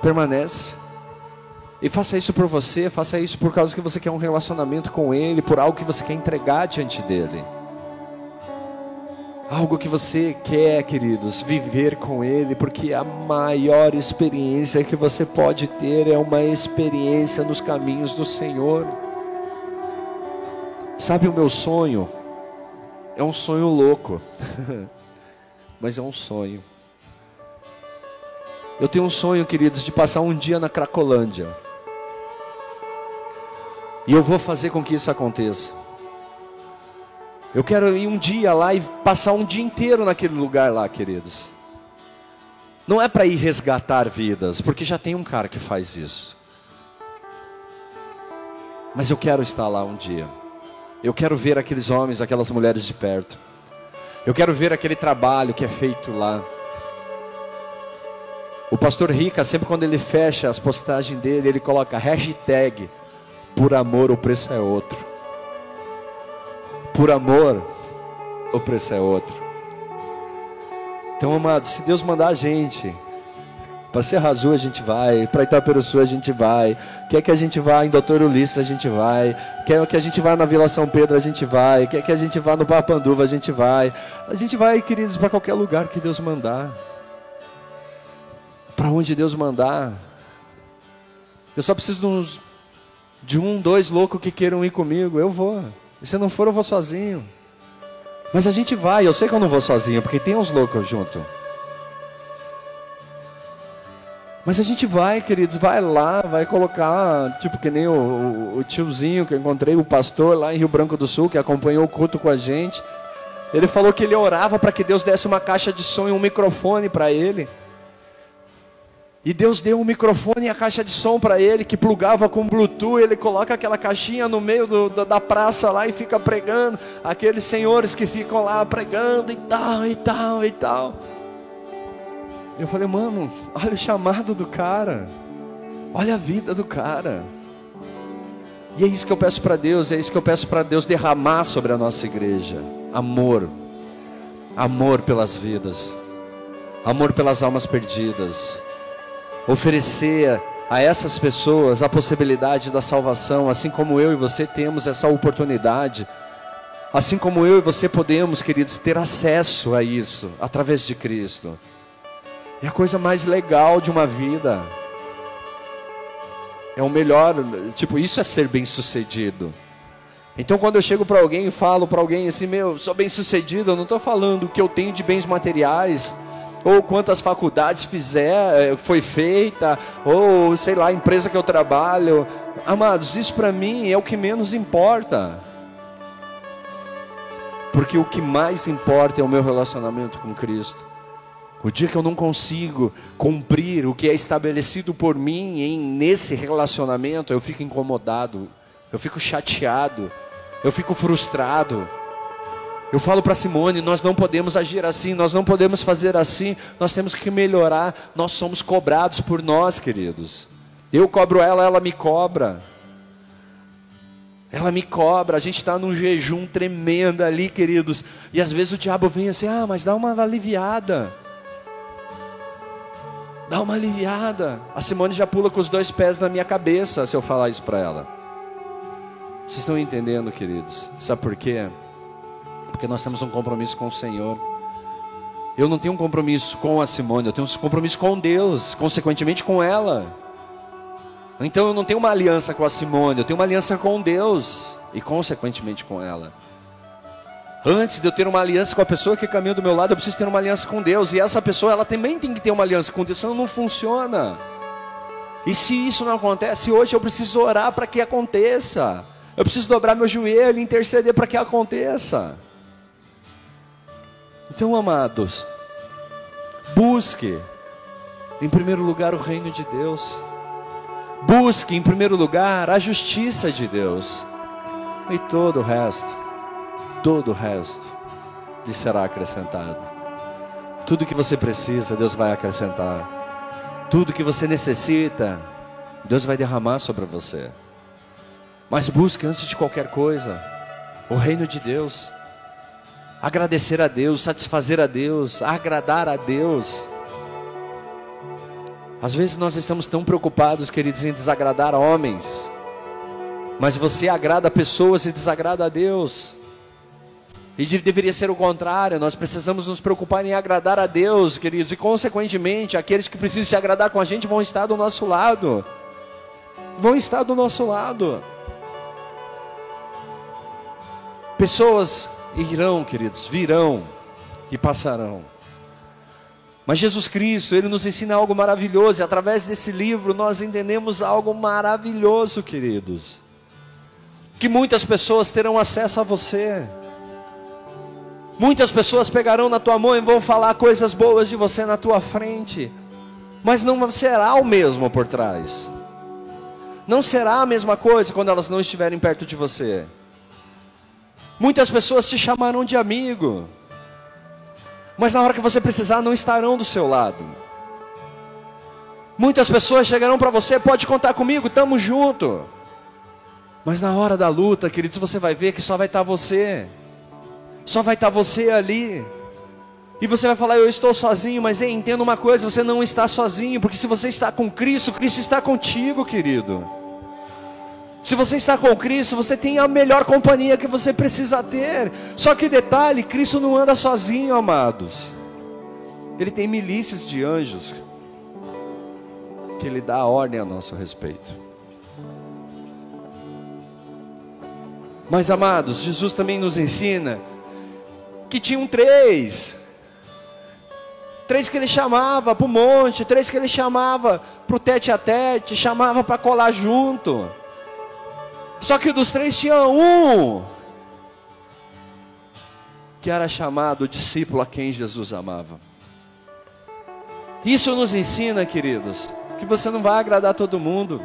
A: permanece. E faça isso por você, faça isso por causa que você quer um relacionamento com Ele, por algo que você quer entregar diante dEle. Algo que você quer, queridos, viver com Ele, porque a maior experiência que você pode ter é uma experiência nos caminhos do Senhor. Sabe o meu sonho? É um sonho louco, *laughs* mas é um sonho. Eu tenho um sonho, queridos, de passar um dia na Cracolândia. E eu vou fazer com que isso aconteça. Eu quero ir um dia lá e passar um dia inteiro naquele lugar lá, queridos. Não é para ir resgatar vidas, porque já tem um cara que faz isso. Mas eu quero estar lá um dia. Eu quero ver aqueles homens, aquelas mulheres de perto. Eu quero ver aquele trabalho que é feito lá. O pastor Rica, sempre quando ele fecha as postagens dele, ele coloca hashtag por amor o preço é outro. Por amor, o preço é outro. Então, amados, se Deus mandar a gente, para Serra Azul a gente vai, para Itaperuçu a gente vai, quer que a gente vá em Doutor Ulisses a gente vai, quer que a gente vá na Vila São Pedro a gente vai, quer que a gente vá no Papanduva a gente vai. A gente vai, queridos, para qualquer lugar que Deus mandar. Para onde Deus mandar. Eu só preciso de uns de um, dois loucos que queiram ir comigo, eu vou. E se não for, eu vou sozinho. Mas a gente vai, eu sei que eu não vou sozinho, porque tem uns loucos junto. Mas a gente vai, queridos, vai lá, vai colocar, tipo que nem o, o, o, tiozinho que eu encontrei, o pastor lá em Rio Branco do Sul, que acompanhou o culto com a gente. Ele falou que ele orava para que Deus desse uma caixa de som e um microfone para ele. E Deus deu um microfone e a caixa de som para ele, que plugava com Bluetooth. Ele coloca aquela caixinha no meio do, do, da praça lá e fica pregando. Aqueles senhores que ficam lá pregando e tal, e tal, e tal. Eu falei, mano, olha o chamado do cara. Olha a vida do cara. E é isso que eu peço para Deus, é isso que eu peço para Deus derramar sobre a nossa igreja: amor, amor pelas vidas, amor pelas almas perdidas, oferecer a essas pessoas a possibilidade da salvação, assim como eu e você temos essa oportunidade, assim como eu e você podemos, queridos, ter acesso a isso através de Cristo. É a coisa mais legal de uma vida. É o melhor, tipo, isso é ser bem-sucedido. Então, quando eu chego para alguém e falo para alguém assim, meu, sou bem-sucedido, eu não estou falando o que eu tenho de bens materiais, ou quantas faculdades fizer, eh, foi feita, ou sei lá, a empresa que eu trabalho. Amados, isso para mim é o que menos importa. Porque o que mais importa é o meu relacionamento com Cristo. O dia que eu não consigo cumprir o que é estabelecido por mim em nesse relacionamento, eu fico incomodado, eu fico chateado, eu fico frustrado. Eu falo para Simone, nós não podemos agir assim, nós não podemos fazer assim, nós temos que melhorar, nós somos cobrados por nós, queridos. Eu cobro ela, ela me cobra. Ela me cobra, a gente está num jejum tremendo ali, queridos. E às vezes o diabo vem assim, ah, mas dá uma aliviada. Dá uma aliviada. A Simone já pula com os dois pés na minha cabeça se eu falar isso para ela. Vocês estão entendendo, queridos? Sabe por quê? Porque nós temos um compromisso com o Senhor. Eu não tenho um compromisso com a Simone, eu tenho um compromisso com Deus, consequentemente com ela. Então eu não tenho uma aliança com a Simone, eu tenho uma aliança com Deus e consequentemente com ela. Antes de eu ter uma aliança com a pessoa que caminha do meu lado, eu preciso ter uma aliança com Deus. E essa pessoa, ela também tem que ter uma aliança com Deus, senão não funciona. E se isso não acontece hoje, eu preciso orar para que aconteça. Eu preciso dobrar meu joelho e interceder para que aconteça. Então, amados, busque em primeiro lugar o reino de Deus. Busque em primeiro lugar a justiça de Deus. E todo o resto todo o resto lhe será acrescentado. Tudo que você precisa, Deus vai acrescentar. Tudo que você necessita, Deus vai derramar sobre você. Mas busque antes de qualquer coisa o reino de Deus. Agradecer a Deus, satisfazer a Deus, agradar a Deus. Às vezes nós estamos tão preocupados, queridos, em desagradar homens. Mas você agrada pessoas e desagrada a Deus. E deveria ser o contrário, nós precisamos nos preocupar em agradar a Deus, queridos, e consequentemente, aqueles que precisam se agradar com a gente vão estar do nosso lado. Vão estar do nosso lado. Pessoas irão, queridos, virão e passarão. Mas Jesus Cristo, Ele nos ensina algo maravilhoso, e através desse livro nós entendemos algo maravilhoso, queridos. Que muitas pessoas terão acesso a você. Muitas pessoas pegarão na tua mão e vão falar coisas boas de você na tua frente, mas não será o mesmo por trás. Não será a mesma coisa quando elas não estiverem perto de você. Muitas pessoas te chamarão de amigo, mas na hora que você precisar não estarão do seu lado. Muitas pessoas chegarão para você, pode contar comigo, estamos junto. Mas na hora da luta, queridos, você vai ver que só vai estar você. Só vai estar você ali. E você vai falar, eu estou sozinho, mas ei, entenda uma coisa, você não está sozinho, porque se você está com Cristo, Cristo está contigo, querido. Se você está com Cristo, você tem a melhor companhia que você precisa ter. Só que detalhe, Cristo não anda sozinho, amados. Ele tem milícias de anjos que ele dá ordem a nosso respeito. Mas amados, Jesus também nos ensina que tinham três. Três que ele chamava para o monte, três que ele chamava para o tete a tete, chamava para colar junto. Só que dos três tinha um que era chamado discípulo a quem Jesus amava. Isso nos ensina, queridos, que você não vai agradar todo mundo.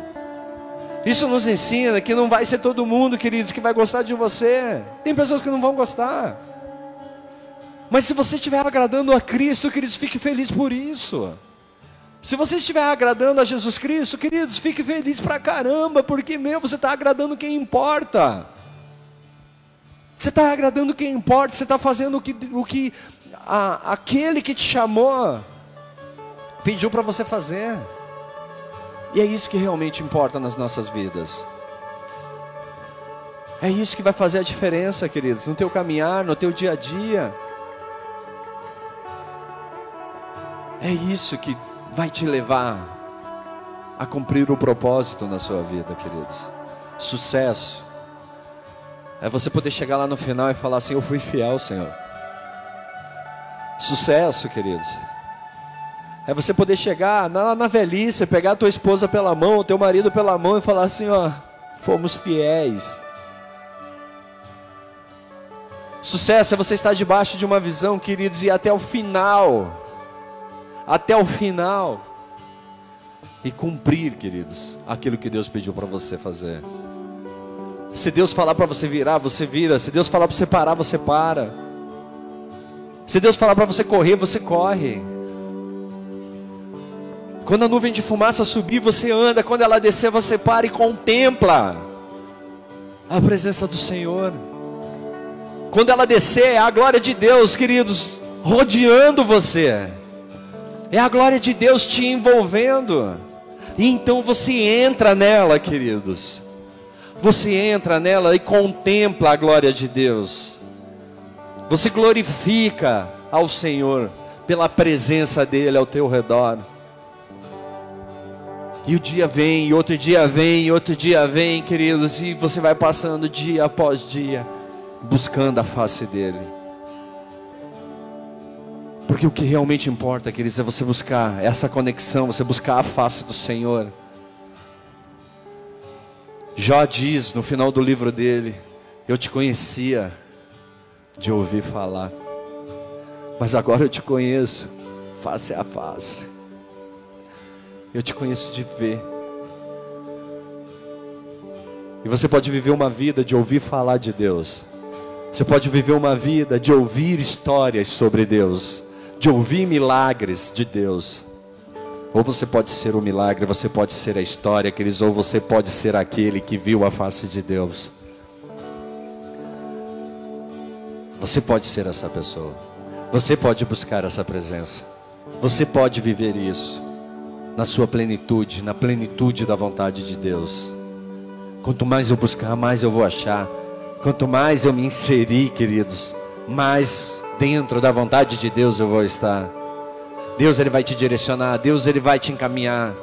A: Isso nos ensina que não vai ser todo mundo, queridos, que vai gostar de você. Tem pessoas que não vão gostar. Mas se você estiver agradando a Cristo, queridos, fique feliz por isso. Se você estiver agradando a Jesus Cristo, queridos, fique feliz pra caramba, porque, meu, você está agradando quem importa. Você está agradando quem importa, você está fazendo o que, o que a, aquele que te chamou pediu para você fazer. E é isso que realmente importa nas nossas vidas. É isso que vai fazer a diferença, queridos, no teu caminhar, no teu dia a dia. É isso que vai te levar a cumprir o propósito na sua vida, queridos. Sucesso. É você poder chegar lá no final e falar assim: Eu fui fiel, Senhor. Sucesso, queridos. É você poder chegar na, na velhice, pegar a tua esposa pela mão, o teu marido pela mão e falar assim: Ó, fomos fiéis. Sucesso é você estar debaixo de uma visão, queridos, e até o final até o final e cumprir, queridos, aquilo que Deus pediu para você fazer. Se Deus falar para você virar, você vira. Se Deus falar para você parar, você para. Se Deus falar para você correr, você corre. Quando a nuvem de fumaça subir, você anda. Quando ela descer, você para e contempla a presença do Senhor. Quando ela descer, é a glória de Deus, queridos, rodeando você. É a glória de Deus te envolvendo. E então você entra nela, queridos. Você entra nela e contempla a glória de Deus. Você glorifica ao Senhor pela presença dele ao teu redor. E o dia vem, e outro dia vem, e outro dia vem, queridos, e você vai passando dia após dia, buscando a face dele. Porque o que realmente importa, queridos, é você buscar essa conexão, você buscar a face do Senhor. Jó diz no final do livro dele: Eu te conhecia de ouvir falar, mas agora eu te conheço face a face. Eu te conheço de ver. E você pode viver uma vida de ouvir falar de Deus. Você pode viver uma vida de ouvir histórias sobre Deus de ouvir milagres de Deus. Ou você pode ser o milagre, você pode ser a história, queridos, ou você pode ser aquele que viu a face de Deus. Você pode ser essa pessoa. Você pode buscar essa presença. Você pode viver isso na sua plenitude, na plenitude da vontade de Deus. Quanto mais eu buscar, mais eu vou achar. Quanto mais eu me inserir, queridos, mais dentro da vontade de Deus eu vou estar. Deus ele vai te direcionar, Deus ele vai te encaminhar.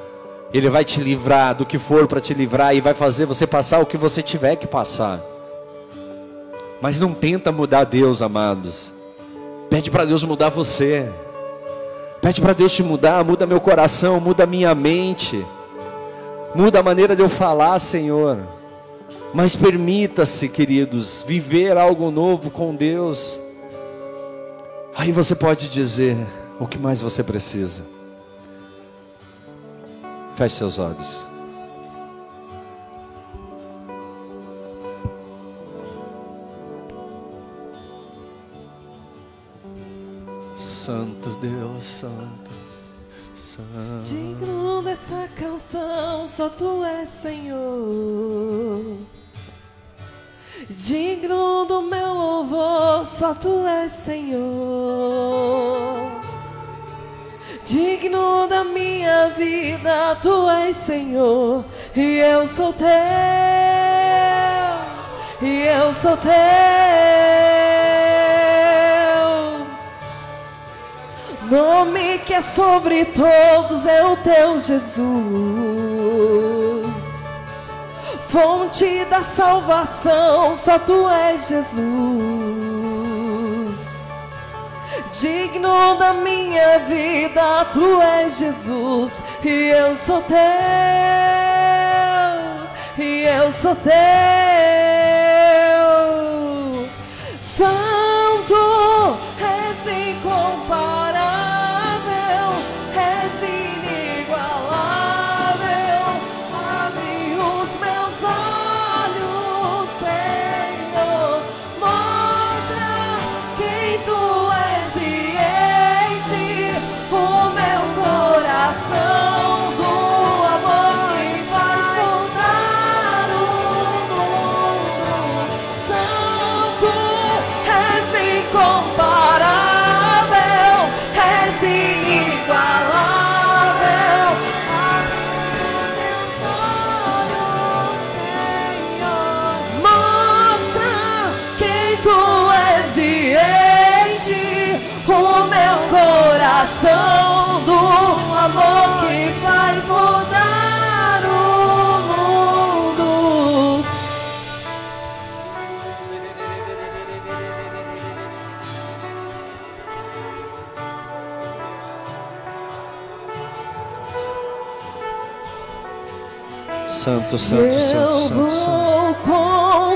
A: Ele vai te livrar do que for para te livrar e vai fazer você passar o que você tiver que passar. Mas não tenta mudar Deus, amados. Pede para Deus mudar você. Pede para Deus te mudar, muda meu coração, muda minha mente. Muda a maneira de eu falar, Senhor. Mas permita-se, queridos, viver algo novo com Deus. Aí você pode dizer o que mais você precisa. Feche seus olhos. Santo Deus, Santo, Santo.
B: Digno dessa canção, só Tu és Senhor. Digno do meu louvor, só tu és Senhor. Digno da minha vida, tu és Senhor. E eu sou teu, e eu sou teu. Nome que é sobre todos é o teu Jesus fonte da salvação, só tu és Jesus. Digno da minha vida, tu és Jesus, e eu sou teu, e eu sou teu. Santo, és incomparável.
A: coração do amor que faz mudar o mundo.
B: Santo, santo, santo, santo.
A: Eu vou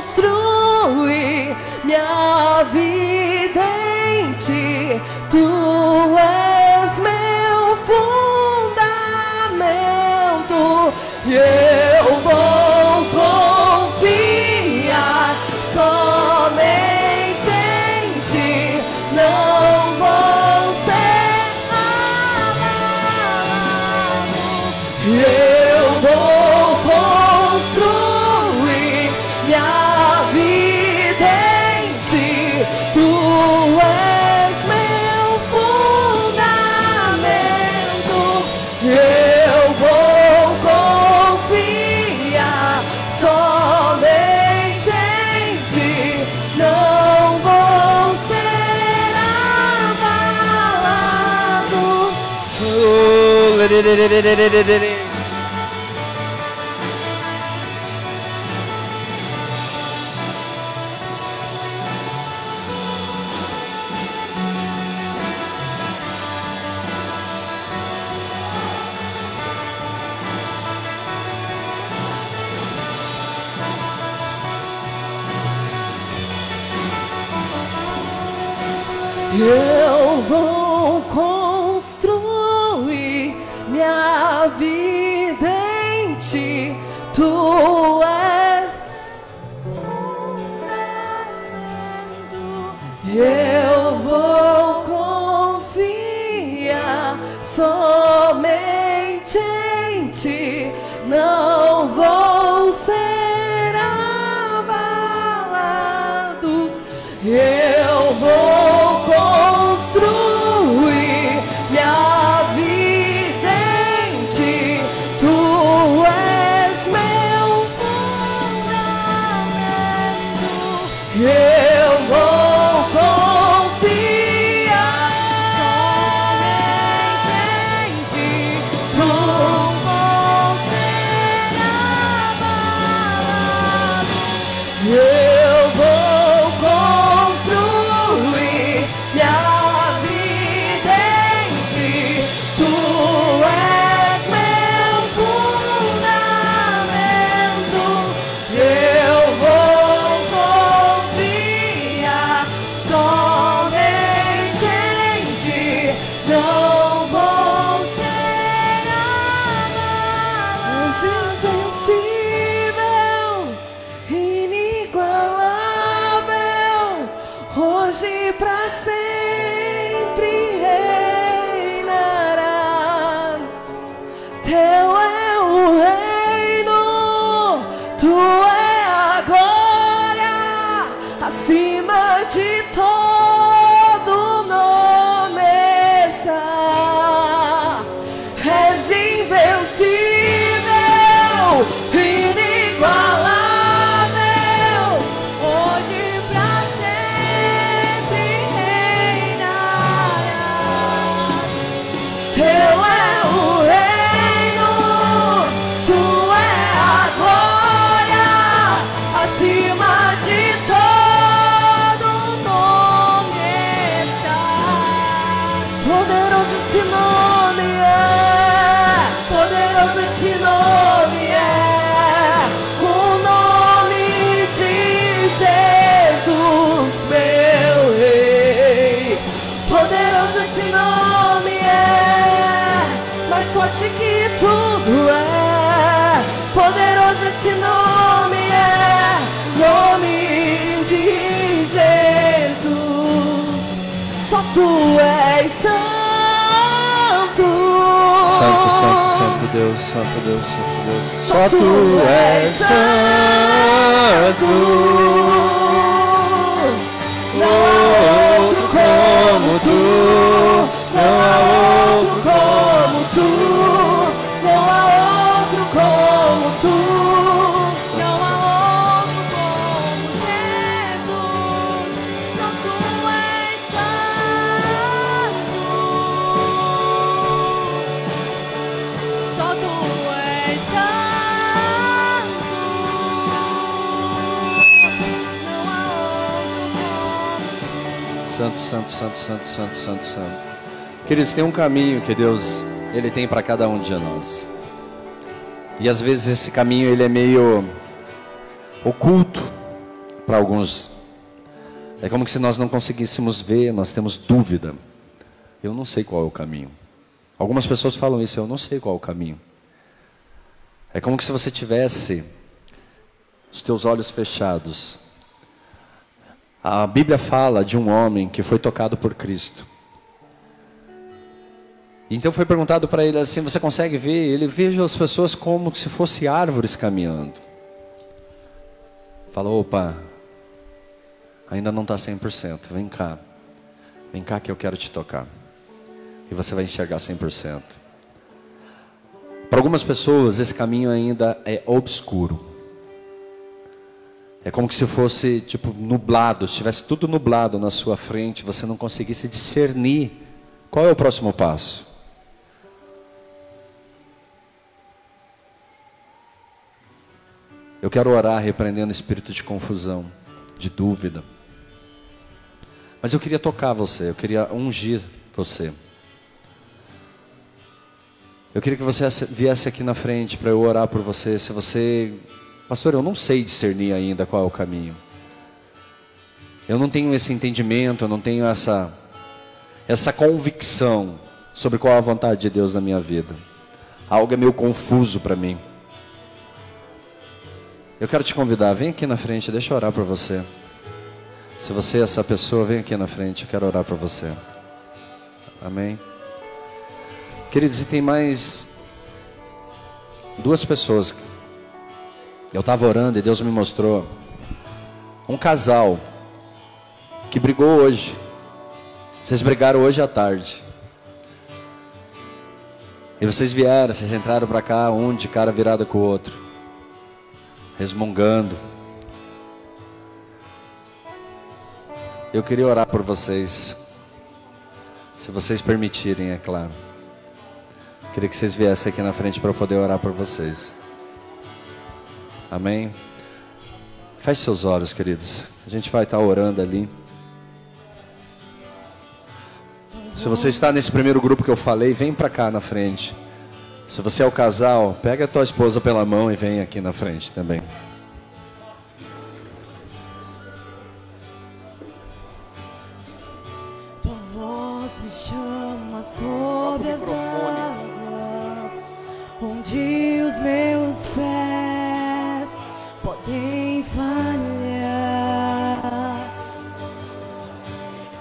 A: construir minha vida em ti. Tu
B: Yeah. Yeah. Deus, Santo Deus, Santo Deus.
A: Só tu és santo. Não há outro como tu. Santo, santo, santo, santo, santo, santo. Queridos, tem um caminho que Deus ele tem para cada um de nós. E às vezes esse caminho ele é meio oculto para alguns. É como se nós não conseguíssemos ver, nós temos dúvida. Eu não sei qual é o caminho. Algumas pessoas falam isso, eu não sei qual é o caminho. É como se você tivesse os teus olhos fechados. A Bíblia fala de um homem que foi tocado por Cristo. Então foi perguntado para ele assim: Você consegue ver? Ele veja as pessoas como se fossem árvores caminhando. Falou: Opa, ainda não está 100%. Vem cá, vem cá que eu quero te tocar. E você vai enxergar 100%. Para algumas pessoas, esse caminho ainda é obscuro. É como se fosse tipo nublado, estivesse tudo nublado na sua frente, você não conseguisse discernir qual é o próximo passo. Eu quero orar repreendendo espírito de confusão, de dúvida. Mas eu queria tocar você, eu queria ungir você. Eu queria que você viesse aqui na frente para eu orar por você. Se você, pastor, eu não sei discernir ainda qual é o caminho. Eu não tenho esse entendimento, eu não tenho essa essa convicção sobre qual é a vontade de Deus na minha vida. Algo é meio confuso para mim. Eu quero te convidar, vem aqui na frente, deixa eu orar por você. Se você é essa pessoa, vem aqui na frente, eu quero orar por você. Amém. Queridos, e tem mais duas pessoas. Eu estava orando e Deus me mostrou um casal que brigou hoje. Vocês brigaram hoje à tarde. E vocês vieram, vocês entraram para cá, um de cara virada com o outro resmungando. Eu queria orar por vocês, se vocês permitirem, é claro. Queria que vocês viessem aqui na frente para eu poder orar por vocês. Amém? Feche seus olhos, queridos. A gente vai estar orando ali. Se você está nesse primeiro grupo que eu falei, vem para cá na frente. Se você é o casal, pega a tua esposa pela mão e vem aqui na frente também.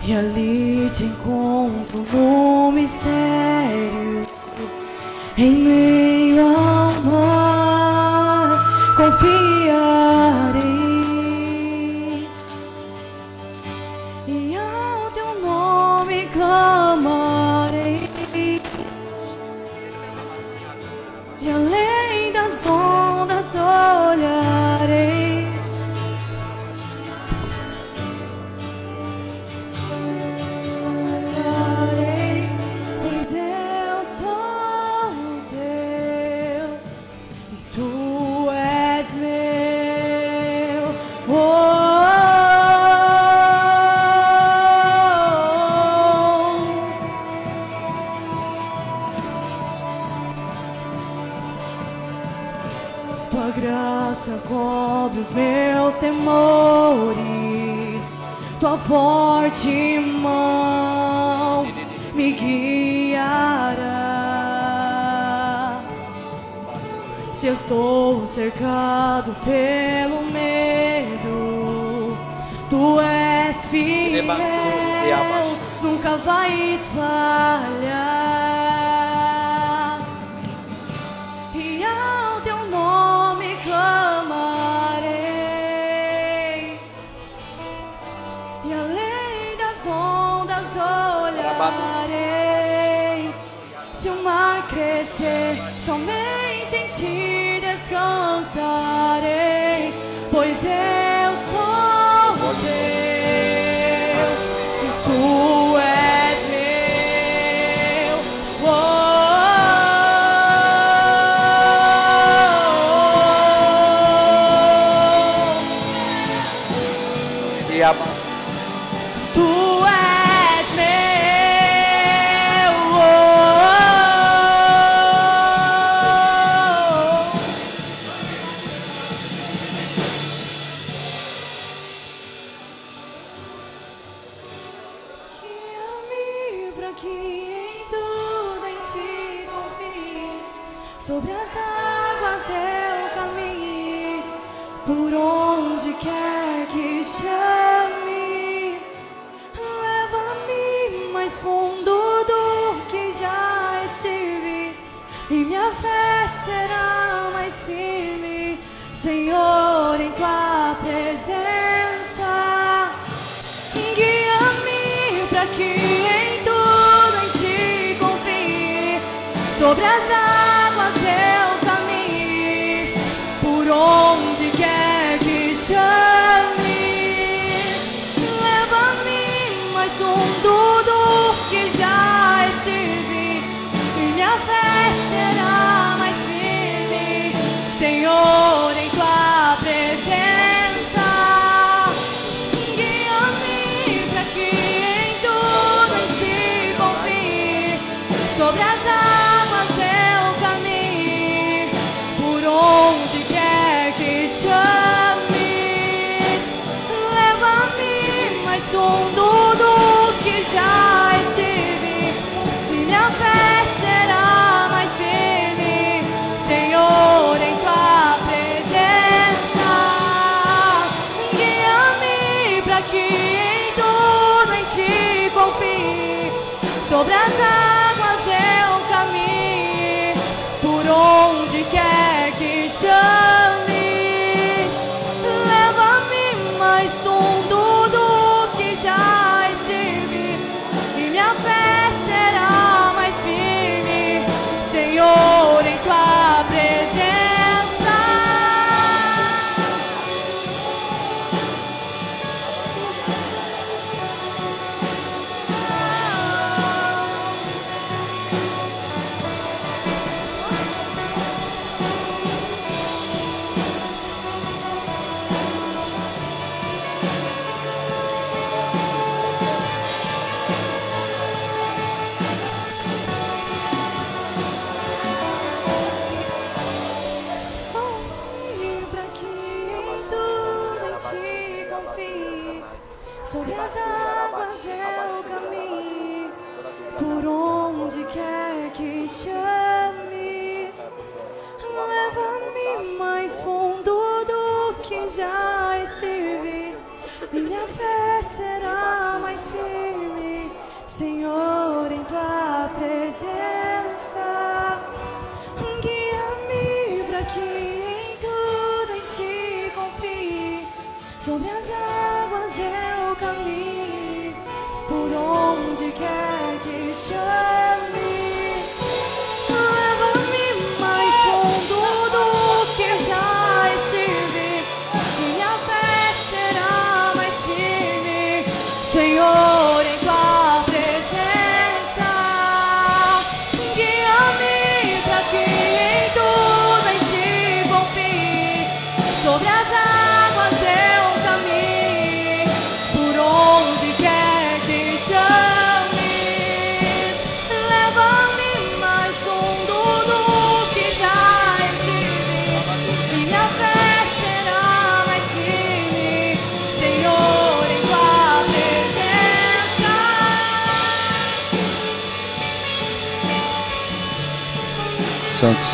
C: E ali te encontro no mistério em meio ao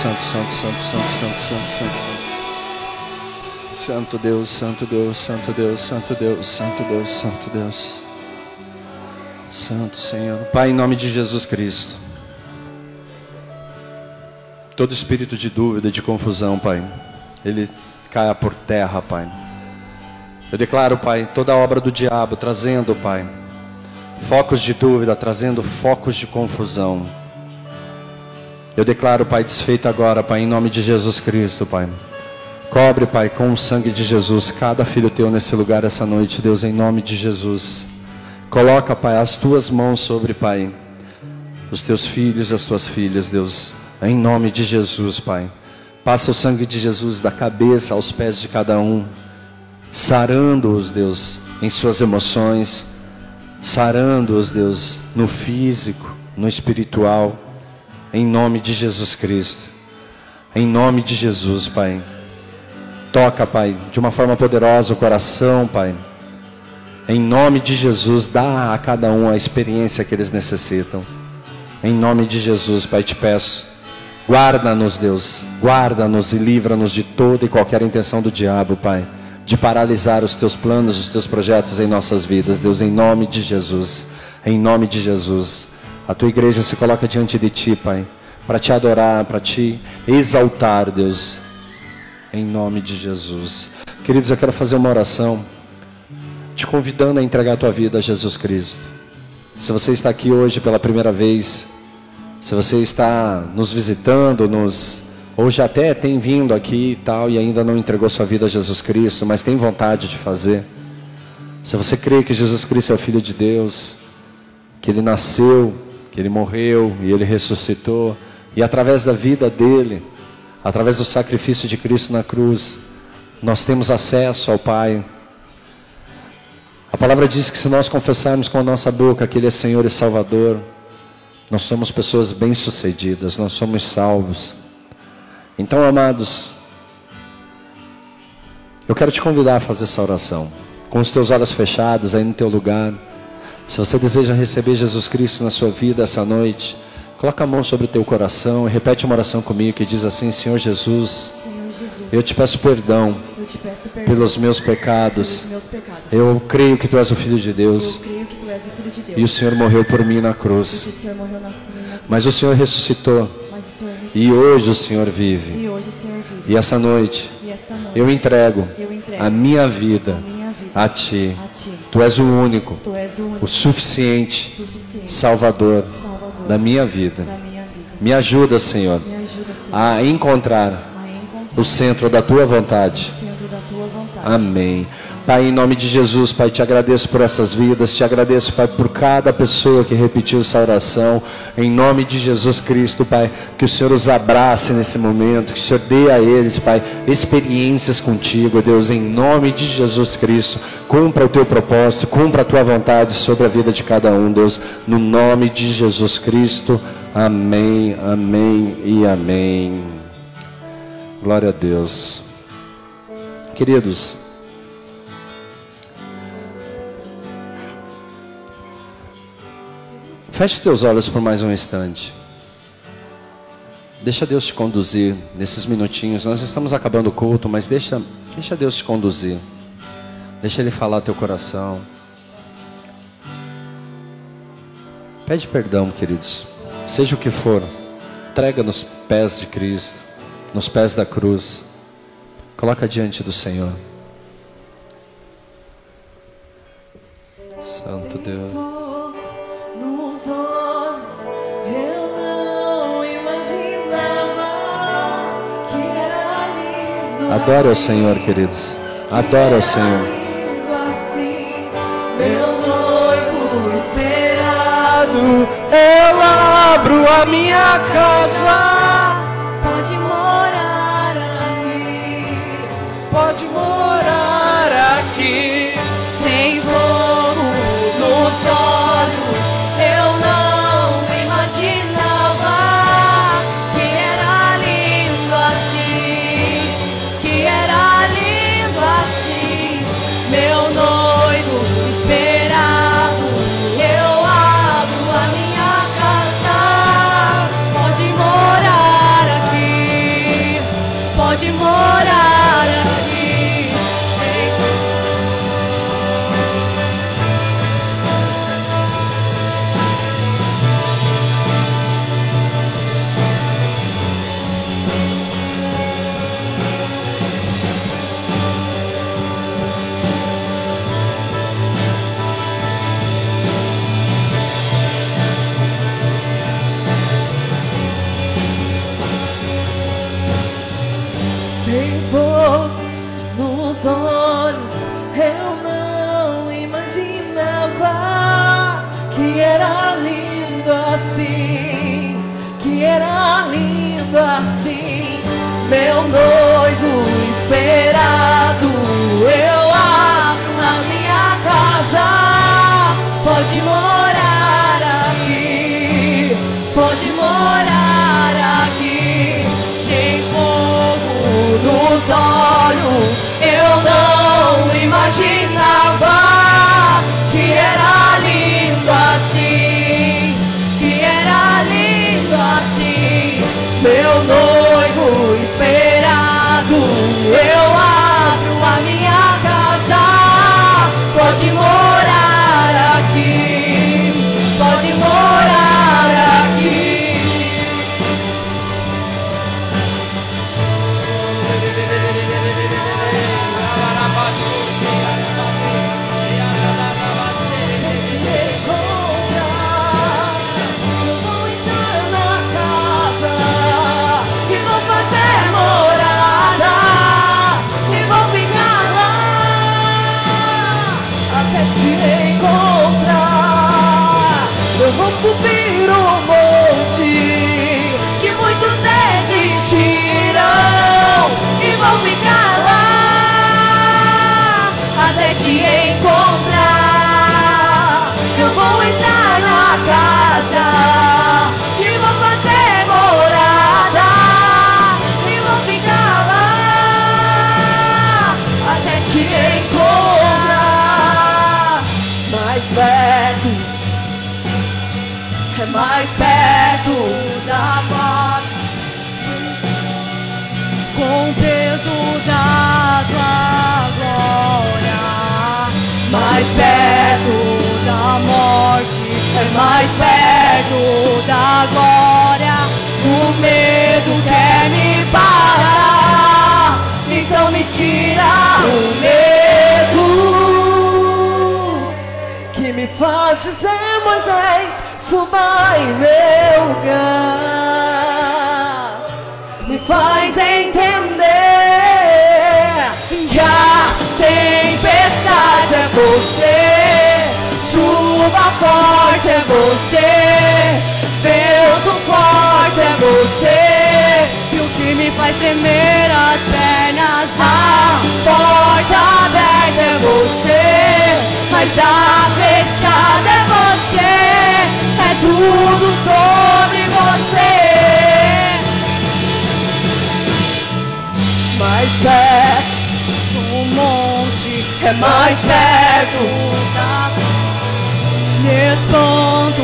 A: santo, santo, santo, santo, santo, santo, santo. Santo Deus, Santo Deus, Santo Deus, Santo Deus, Santo Deus, Santo Deus. Santo Senhor. Pai, em nome de Jesus Cristo. Todo espírito de dúvida, de confusão, Pai, ele caia por terra, Pai. Eu declaro, Pai, toda a obra do diabo trazendo, Pai, focos de dúvida, trazendo focos de confusão eu declaro, Pai, desfeito agora, Pai, em nome de Jesus Cristo, Pai. Cobre, Pai, com o sangue de Jesus, cada filho teu nesse lugar essa noite, Deus, em nome de Jesus. Coloca, Pai, as tuas mãos sobre, Pai, os teus filhos, as tuas filhas, Deus, em nome de Jesus, Pai. Passa o sangue de Jesus da cabeça aos pés de cada um, sarando-os, Deus, em suas emoções, sarando-os, Deus, no físico, no espiritual, em nome de Jesus Cristo. Em nome de Jesus, Pai. Toca, Pai, de uma forma poderosa o coração, Pai. Em nome de Jesus, dá a cada um a experiência que eles necessitam. Em nome de Jesus, Pai, te peço. Guarda-nos, Deus. Guarda-nos e livra-nos de toda e qualquer intenção do diabo, Pai. De paralisar os teus planos, os teus projetos em nossas vidas, Deus, em nome de Jesus. Em nome de Jesus. A tua igreja se coloca diante de ti, Pai, para te adorar, para te exaltar, Deus. Em nome de Jesus. Queridos, eu quero fazer uma oração te convidando a entregar a tua vida a Jesus Cristo. Se você está aqui hoje pela primeira vez, se você está nos visitando, nos ou já até tem vindo aqui e tal e ainda não entregou sua vida a Jesus Cristo, mas tem vontade de fazer. Se você crê que Jesus Cristo é o filho de Deus, que ele nasceu, que ele morreu e ele ressuscitou, e através da vida dele, através do sacrifício de Cristo na cruz, nós temos acesso ao Pai. A palavra diz que se nós confessarmos com a nossa boca que Ele é Senhor e Salvador, nós somos pessoas bem-sucedidas, nós somos salvos. Então, amados, eu quero te convidar a fazer essa oração, com os teus olhos fechados aí no teu lugar. Se você deseja receber Jesus Cristo na sua vida essa noite, coloca a mão sobre o teu coração e repete uma oração comigo que diz assim: Senhor Jesus, eu te peço perdão,
C: te peço perdão
A: pelos meus pecados.
C: pelos meus pecados.
A: Eu creio que tu és o filho de
C: Eu
A: Deus
C: de
A: e o Senhor morreu por mim na cruz.
C: o na.
A: Mas o Senhor ressuscitou e hoje o Senhor vive.
C: E hoje o Senhor vive.
A: E essa noite
C: E esta noite
A: eu entrego
C: eu entrego
A: a minha vida
C: a minha vida
A: a ti.
C: a ti.
A: Tu és o único,
C: Tu és o único
A: o suficiente
C: suficiente
A: Salvador
C: Salvador
A: da minha vida.
C: da minha vida.
A: Me ajuda, Senhor,
C: Me ajuda, Senhor,
A: a encontrar
C: a encontrar
A: o centro da tua vontade. Amém. Pai, em nome de Jesus, Pai, te agradeço por essas vidas, te agradeço, Pai, por cada pessoa que repetiu essa oração. Em nome de Jesus Cristo, Pai, que o Senhor os abrace nesse momento, que o Senhor dê a eles, Pai, experiências contigo, Deus, em nome de Jesus Cristo. Cumpra o teu propósito, cumpra a tua vontade sobre a vida de cada um, Deus, no nome de Jesus Cristo. Amém, amém e amém. Glória a Deus. Queridos, feche teus olhos por mais um instante. Deixa Deus te conduzir nesses minutinhos. Nós estamos acabando o culto, mas deixa, deixa Deus te conduzir. Deixa Ele falar teu coração. Pede perdão, queridos. Seja o que for, entrega nos pés de Cristo, nos pés da cruz. Coloca diante do Senhor. Santo Deus.
B: Nos olhos eu não imaginava que era lindo.
A: Adore ao Senhor, queridos. Adore ao Senhor.
B: Assim, meu noivo esperado.
A: Eu abro a minha casa.
B: Mais perto da glória. O medo quer me parar, então me tira o medo que me faz dizer, Moisés, suba em meu lugar me faz entender que a tempestade é você, chuva forte é você, vento forte é você, e o que me faz tremer as pernas, a porta aberta é você, mas a fechada é você, é tudo sobre você. mais perto do monte, é mais perto da espanto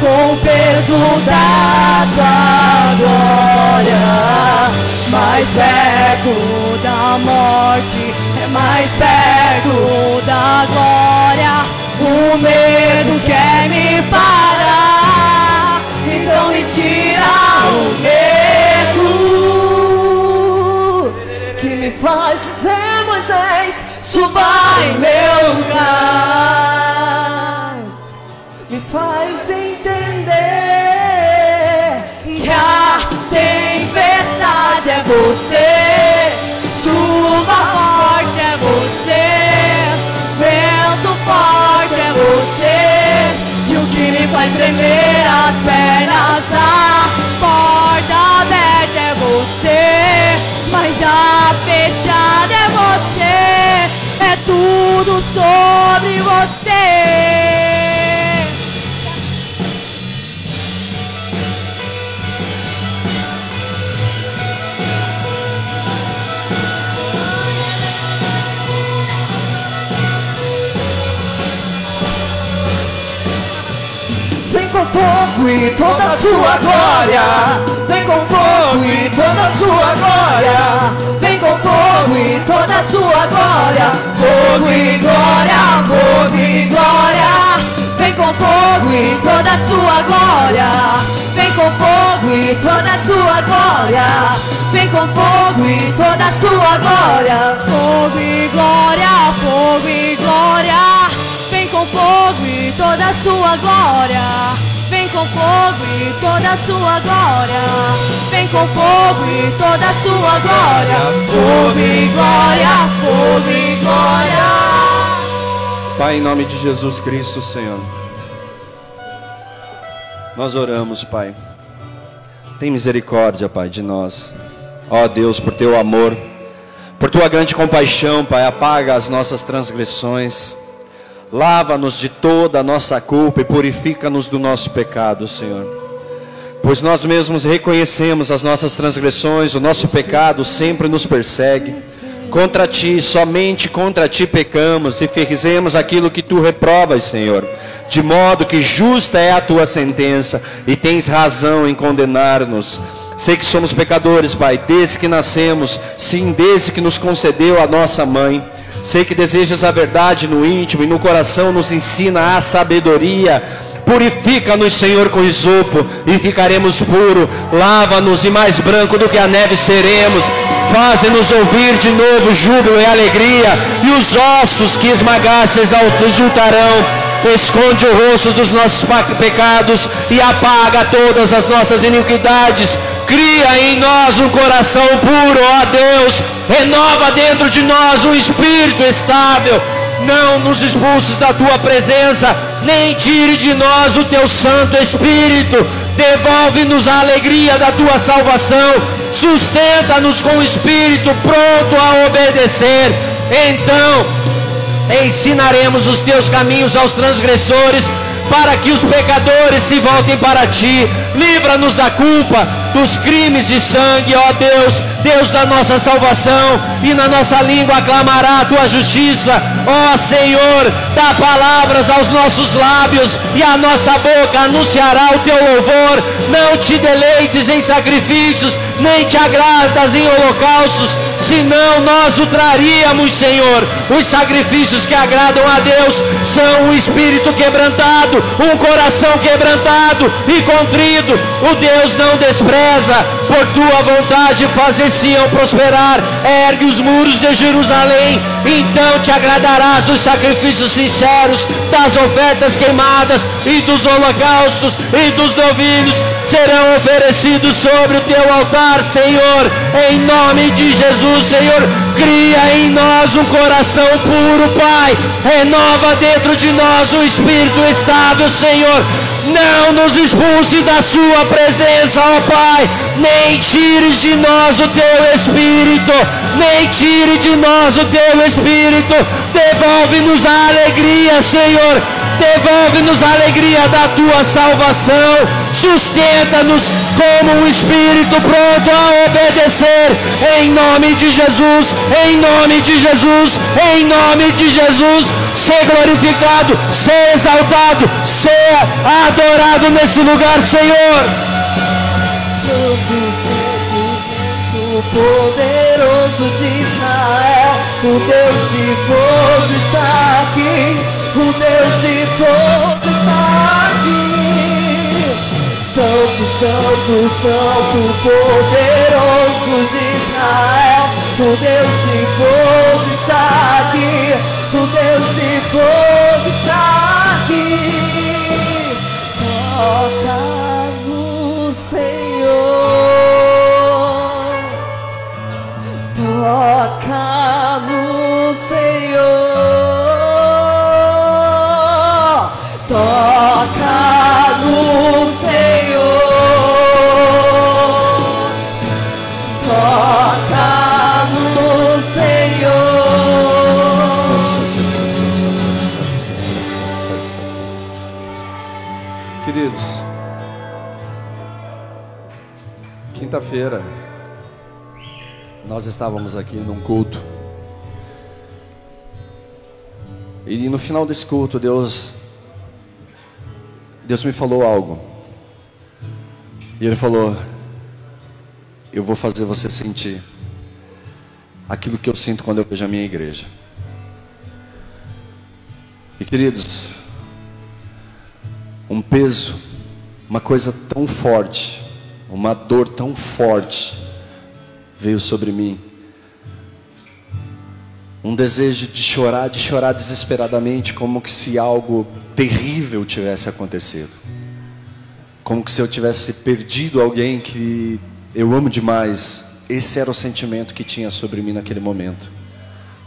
B: com o peso da tua glória, mais perto da morte, é mais perto da glória, o medo quer me parar, então me tira o medo. Que me faz dizer, Moisés, suba em meu lugar. Tremer as pernas, a porta aberta é você, mas a fechada é você, é tudo sobre você. Toda a sua glória. Vem com fogo e toda a sua glória. Vem com fogo e toda a sua glória. Fogo e glória, fogo e glória. Vem com fogo e toda a sua glória. Vem com fogo e toda a sua glória. Vem com fogo e toda a sua glória. Fogo e glória, fogo e glória. Vem com fogo e toda a sua glória. Com fogo e toda a sua glória. Vem com fogo e toda a sua glória. Fogo e glória, fogo e glória.
A: Pai, em nome de Jesus Cristo, Senhor. Nós oramos, Pai. Tem misericórdia, Pai, de nós. Ó Deus, por teu amor, por tua grande compaixão, Pai, apaga as nossas transgressões. Lava-nos de toda a nossa culpa e purifica-nos do nosso pecado, Senhor. Pois nós mesmos reconhecemos as nossas transgressões, o nosso pecado sempre nos persegue. Contra ti, somente contra ti pecamos e fizemos aquilo que tu reprovas, Senhor. De modo que justa é a tua sentença e tens razão em condenar-nos. Sei que somos pecadores, Pai, desde que nascemos, sim, desde que nos concedeu a nossa mãe. Sei que desejas a verdade no íntimo e no coração nos ensina a sabedoria. Purifica-nos, Senhor, com isopo e ficaremos puros. Lava-nos e mais branco do que a neve seremos. Faze-nos ouvir de novo júbilo e alegria. E os ossos que esmagaste exultarão esconde o rosto dos nossos pecados e apaga todas as nossas iniquidades. Cria em nós um coração puro, ó Deus. Renova dentro de nós um espírito estável. Não nos expulses da tua presença, nem tire de nós o teu Santo Espírito. Devolve-nos a alegria da tua salvação. Sustenta-nos com o espírito pronto a obedecer. Então, ensinaremos os teus caminhos aos transgressores, para que os pecadores se voltem para ti. Livra-nos da culpa, dos crimes de sangue, ó Deus, Deus da nossa salvação, e na nossa língua aclamará a tua justiça, ó Senhor, dá palavras aos nossos lábios, e a nossa boca anunciará o teu louvor. Não te deleites em sacrifícios, nem te agradas em holocaustos, senão nós o traríamos, Senhor. Os sacrifícios que agradam a Deus são um espírito quebrantado, um coração quebrantado e contrido. O Deus não despreza, por tua vontade fazer-se-ão prosperar. Ergue os muros de Jerusalém, então te agradarás dos sacrifícios sinceros, das ofertas queimadas e dos holocaustos e dos novilhos serão oferecidos sobre o teu altar, Senhor, em nome de Jesus, Senhor. Cria em nós um coração puro, Pai. Renova dentro de nós um espírito estável, Senhor. Não nos expulse da Sua presença, ó Pai. Nem tires de nós o teu espírito. Nem tire de nós o teu espírito. Devolve-nos a alegria, Senhor devolve-nos a alegria da tua salvação, sustenta-nos como um espírito pronto a obedecer, em nome de Jesus, em nome de Jesus, em nome de Jesus, ser glorificado, ser exaltado, ser adorado nesse lugar, Senhor.
B: Poderoso de Israel, o Deus de fogo está aqui o Deus de fogo está aqui. Santo, Santo, Santo, poderoso de Israel, o Deus de fogo
A: Queridos, quinta-feira nós estávamos aqui num culto. E no final desse culto, Deus Deus me falou algo. E Ele falou: Eu vou fazer você sentir aquilo que eu sinto quando eu vejo a minha igreja. E queridos, um peso, uma coisa tão forte, uma dor tão forte veio sobre mim. Um desejo de chorar, de chorar desesperadamente, como que se algo terrível tivesse acontecido. Como que se eu tivesse perdido alguém que eu amo demais. Esse era o sentimento que tinha sobre mim naquele momento.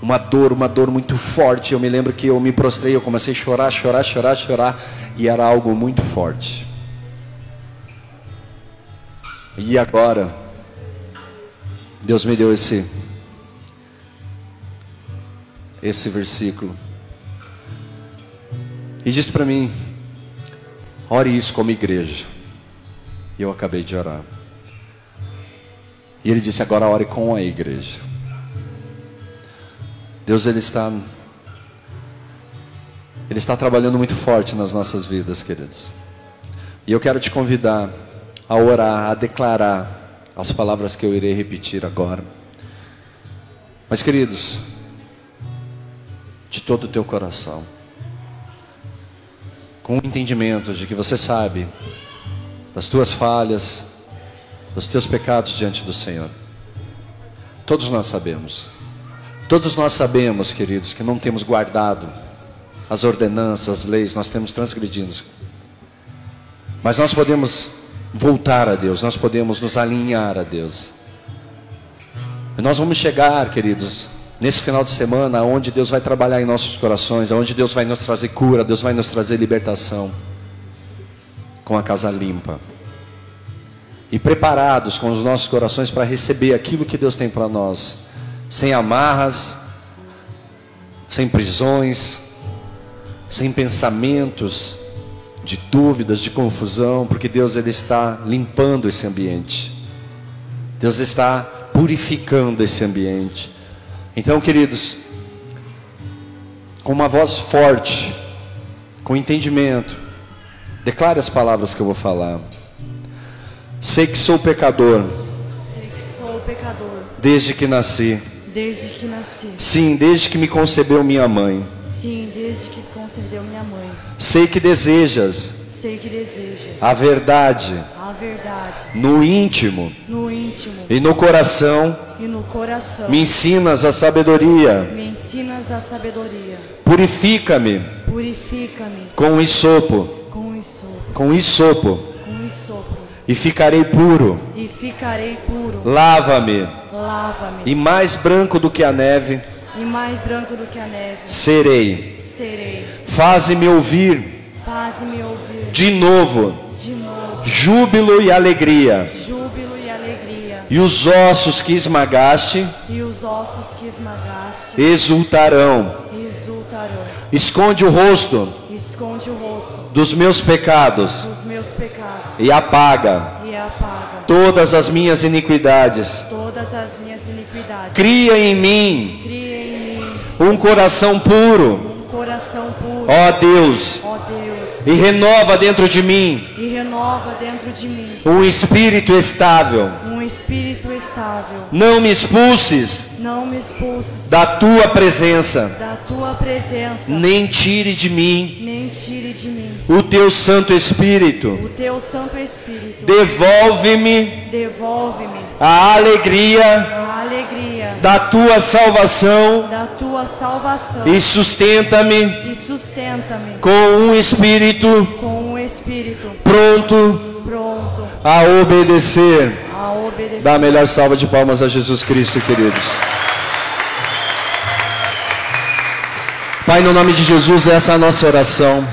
A: Uma dor, uma dor muito forte. Eu me lembro que eu me prostrei, eu comecei a chorar, chorar, chorar, chorar, e era algo muito forte. E agora, Deus me deu esse esse versículo. E disse para mim: ore isso como igreja. E eu acabei de orar. E ele disse: agora ore com a igreja. Deus ele está ele está trabalhando muito forte nas nossas vidas, queridos. E eu quero te convidar a orar, a declarar as palavras que eu irei repetir agora. Mas, queridos, de todo o teu coração, com o entendimento de que você sabe das tuas falhas, dos teus pecados diante do Senhor. Todos nós sabemos. Todos nós sabemos, queridos, que não temos guardado as ordenanças, as leis, nós temos transgredido. Mas nós podemos voltar a Deus, nós podemos nos alinhar a Deus. E nós vamos chegar, queridos, nesse final de semana, onde Deus vai trabalhar em nossos corações, onde Deus vai nos trazer cura, Deus vai nos trazer libertação, com a casa limpa e preparados com os nossos corações para receber aquilo que Deus tem para nós, sem amarras, sem prisões, sem pensamentos de dúvidas, de confusão, porque Deus ele está limpando esse ambiente. Deus está purificando esse ambiente. Então, queridos, com uma voz forte, com entendimento, declare as palavras que eu vou falar. Sei que sou pecador.
C: Sei que sou pecador.
A: Desde que nasci.
C: Desde que nasci.
A: Sim, desde que me concebeu minha mãe.
C: Sim, desde que concebeu minha mãe.
A: Sei que desejas.
C: Sei que desejas.
A: A verdade.
C: A verdade.
A: No íntimo.
C: No íntimo.
A: E no coração.
C: E no coração.
A: Me ensinas a sabedoria.
C: Me ensinas a sabedoria.
A: Purifica-me.
C: Purifica-me.
A: Com isopo.
C: Com isopo.
A: Com isopo
C: com sopro.
A: E ficarei puro.
C: E ficarei puro.
A: Lava-me.
C: Lava-me.
A: E mais branco do que a neve.
C: E mais branco do que a neve.
A: Serei.
C: Serei.
A: Faze-me ouvir.
C: Faze-me ouvir.
A: De novo.
C: De novo.
A: Júbilo e alegria.
C: Júbilo e alegria.
A: E os ossos que esmagaste.
C: E os ossos que esmagaste.
A: Exultarão.
C: Exultarão.
A: Esconde o rosto.
C: Esconde o rosto.
A: Dos meus pecados.
C: Dos meus pecados.
A: E apaga.
C: E apaga.
A: Todas as minhas iniquidades.
C: Todas as minhas iniquidades.
A: Cria em mim.
C: Cria em mim.
A: Um coração puro.
C: Um coração puro.
A: Ó Deus.
C: Ó Deus.
A: E renova dentro de mim.
C: E renova dentro de mim.
A: Um espírito estável.
C: Um espírito estável.
A: Não me expulses.
C: Não me expulses.
A: Da tua presença.
C: Da tua presença.
A: Nem tire de mim.
C: Nem tire de mim.
A: O teu Santo Espírito.
C: O teu Santo Espírito.
A: Devolve-me.
C: Devolve-me.
A: A alegria.
C: A alegria.
A: Da tua salvação.
C: Da tua salvação.
A: E sustenta-me.
C: E sustenta-me.
A: Com um espírito.
C: Com um espírito.
A: Pronto.
C: Pronto.
A: A obedecer.
C: A obedecer.
A: Dá a melhor salva de palmas a Jesus Cristo, queridos. Pai, no nome de Jesus, essa é a nossa oração.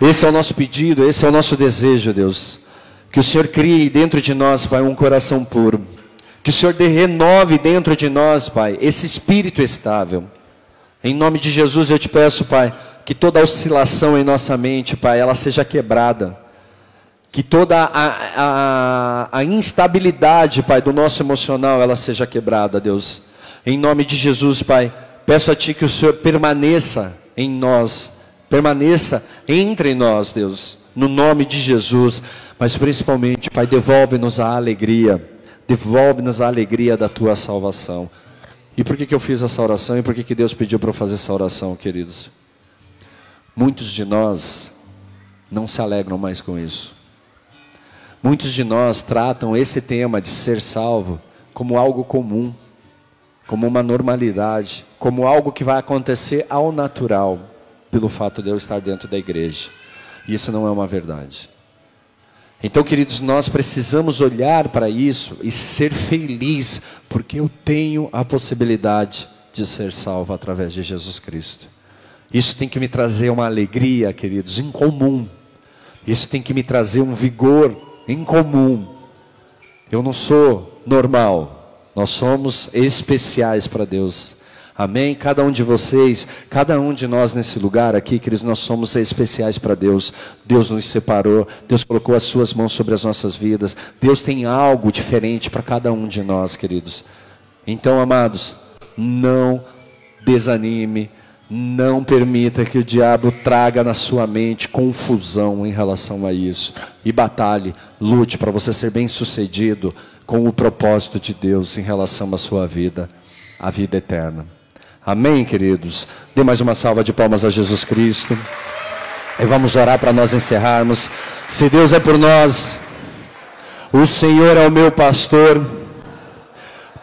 A: Esse é o nosso pedido, esse é o nosso desejo, Deus. Que o Senhor crie dentro de nós, Pai, um coração puro. Que o Senhor renove dentro de nós, Pai, esse espírito estável. Em nome de Jesus eu te peço, Pai, que toda oscilação em nossa mente, Pai, ela seja quebrada. Que toda a, a, a instabilidade, Pai, do nosso emocional, ela seja quebrada, Deus. Em nome de Jesus, Pai, peço a Ti que o Senhor permaneça em nós, permaneça entre nós, Deus, no nome de Jesus. Mas principalmente, Pai, devolve-nos a alegria, devolve-nos a alegria da Tua salvação. E por que, que eu fiz essa oração e por que, que Deus pediu para eu fazer essa oração, queridos? Muitos de nós não se alegram mais com isso. Muitos de nós tratam esse tema de ser salvo como algo comum, como uma normalidade, como algo que vai acontecer ao natural, pelo fato de eu estar dentro da igreja. E isso não é uma verdade. Então, queridos, nós precisamos olhar para isso e ser feliz, porque eu tenho a possibilidade de ser salvo através de Jesus Cristo. Isso tem que me trazer uma alegria, queridos, incomum. Isso tem que me trazer um vigor incomum. Eu não sou normal. Nós somos especiais para Deus. Amém? Cada um de vocês, cada um de nós nesse lugar aqui, queridos, nós somos especiais para Deus. Deus nos separou, Deus colocou as suas mãos sobre as nossas vidas. Deus tem algo diferente para cada um de nós, queridos. Então, amados, não desanime, Não permita que o diabo traga na sua mente confusão em relação a isso. E batalhe, lute para você ser bem sucedido com o propósito de Deus em relação à sua vida, a vida eterna. Amém, queridos? Dê mais uma salva de palmas a Jesus Cristo. E vamos orar para nós encerrarmos. Se Deus é por nós, o Senhor é o meu pastor.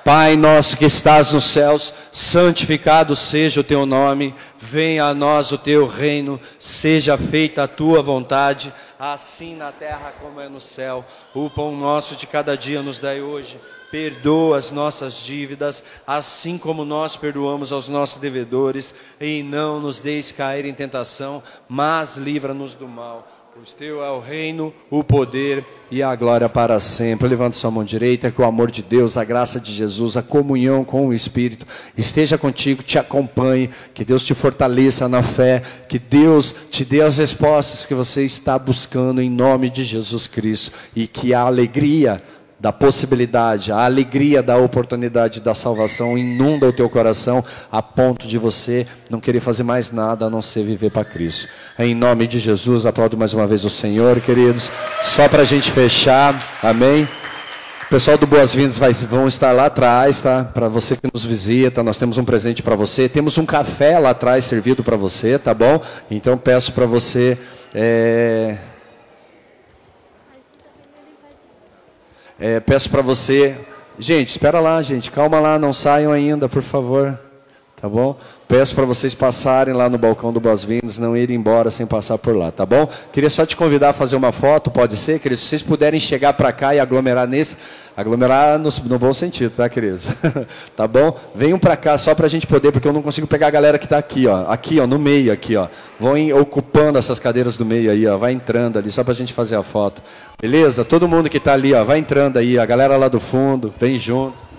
A: Pai nosso que estás nos céus, santificado seja o teu nome, venha a nós o teu reino, seja feita a tua vontade, assim na terra como é no céu. O pão nosso de cada dia nos dai hoje. Perdoa as nossas dívidas, assim como nós perdoamos aos nossos devedores, e não nos deixes cair em tentação, mas livra-nos do mal Pois teu é o reino, o poder e a glória para sempre. Levante sua mão direita, que o amor de Deus, a graça de Jesus, a comunhão com o Espírito esteja contigo, te acompanhe, que Deus te fortaleça na fé, que Deus te dê as respostas que você está buscando em nome de Jesus Cristo e que a alegria da possibilidade, a alegria da oportunidade da salvação inunda o teu coração a ponto de você não querer fazer mais nada a não ser viver para Cristo. Em nome de Jesus, aplaudo mais uma vez o Senhor, queridos. Só para a gente fechar, amém. O pessoal do Boas-Vindas vão estar lá atrás, tá? Para você que nos visita, nós temos um presente para você. Temos um café lá atrás servido para você, tá bom? Então peço para você. É É, peço para você, gente, espera lá, gente, calma lá, não saiam ainda, por favor, tá bom? Peço para vocês passarem lá no balcão do Boas-Vindas, não irem embora sem passar por lá, tá bom? Queria só te convidar a fazer uma foto, pode ser, queridos? Se vocês puderem chegar para cá e aglomerar nesse, aglomerar no, no bom sentido, tá, queridos? *laughs* tá bom? Venham para cá só para a gente poder, porque eu não consigo pegar a galera que está aqui, ó, aqui, ó, no meio, aqui, ó. Vão ocupando essas cadeiras do meio aí, ó, vai entrando ali, só para a gente fazer a foto. Beleza? Todo mundo que está ali, ó, vai entrando aí, a galera lá do fundo, vem junto.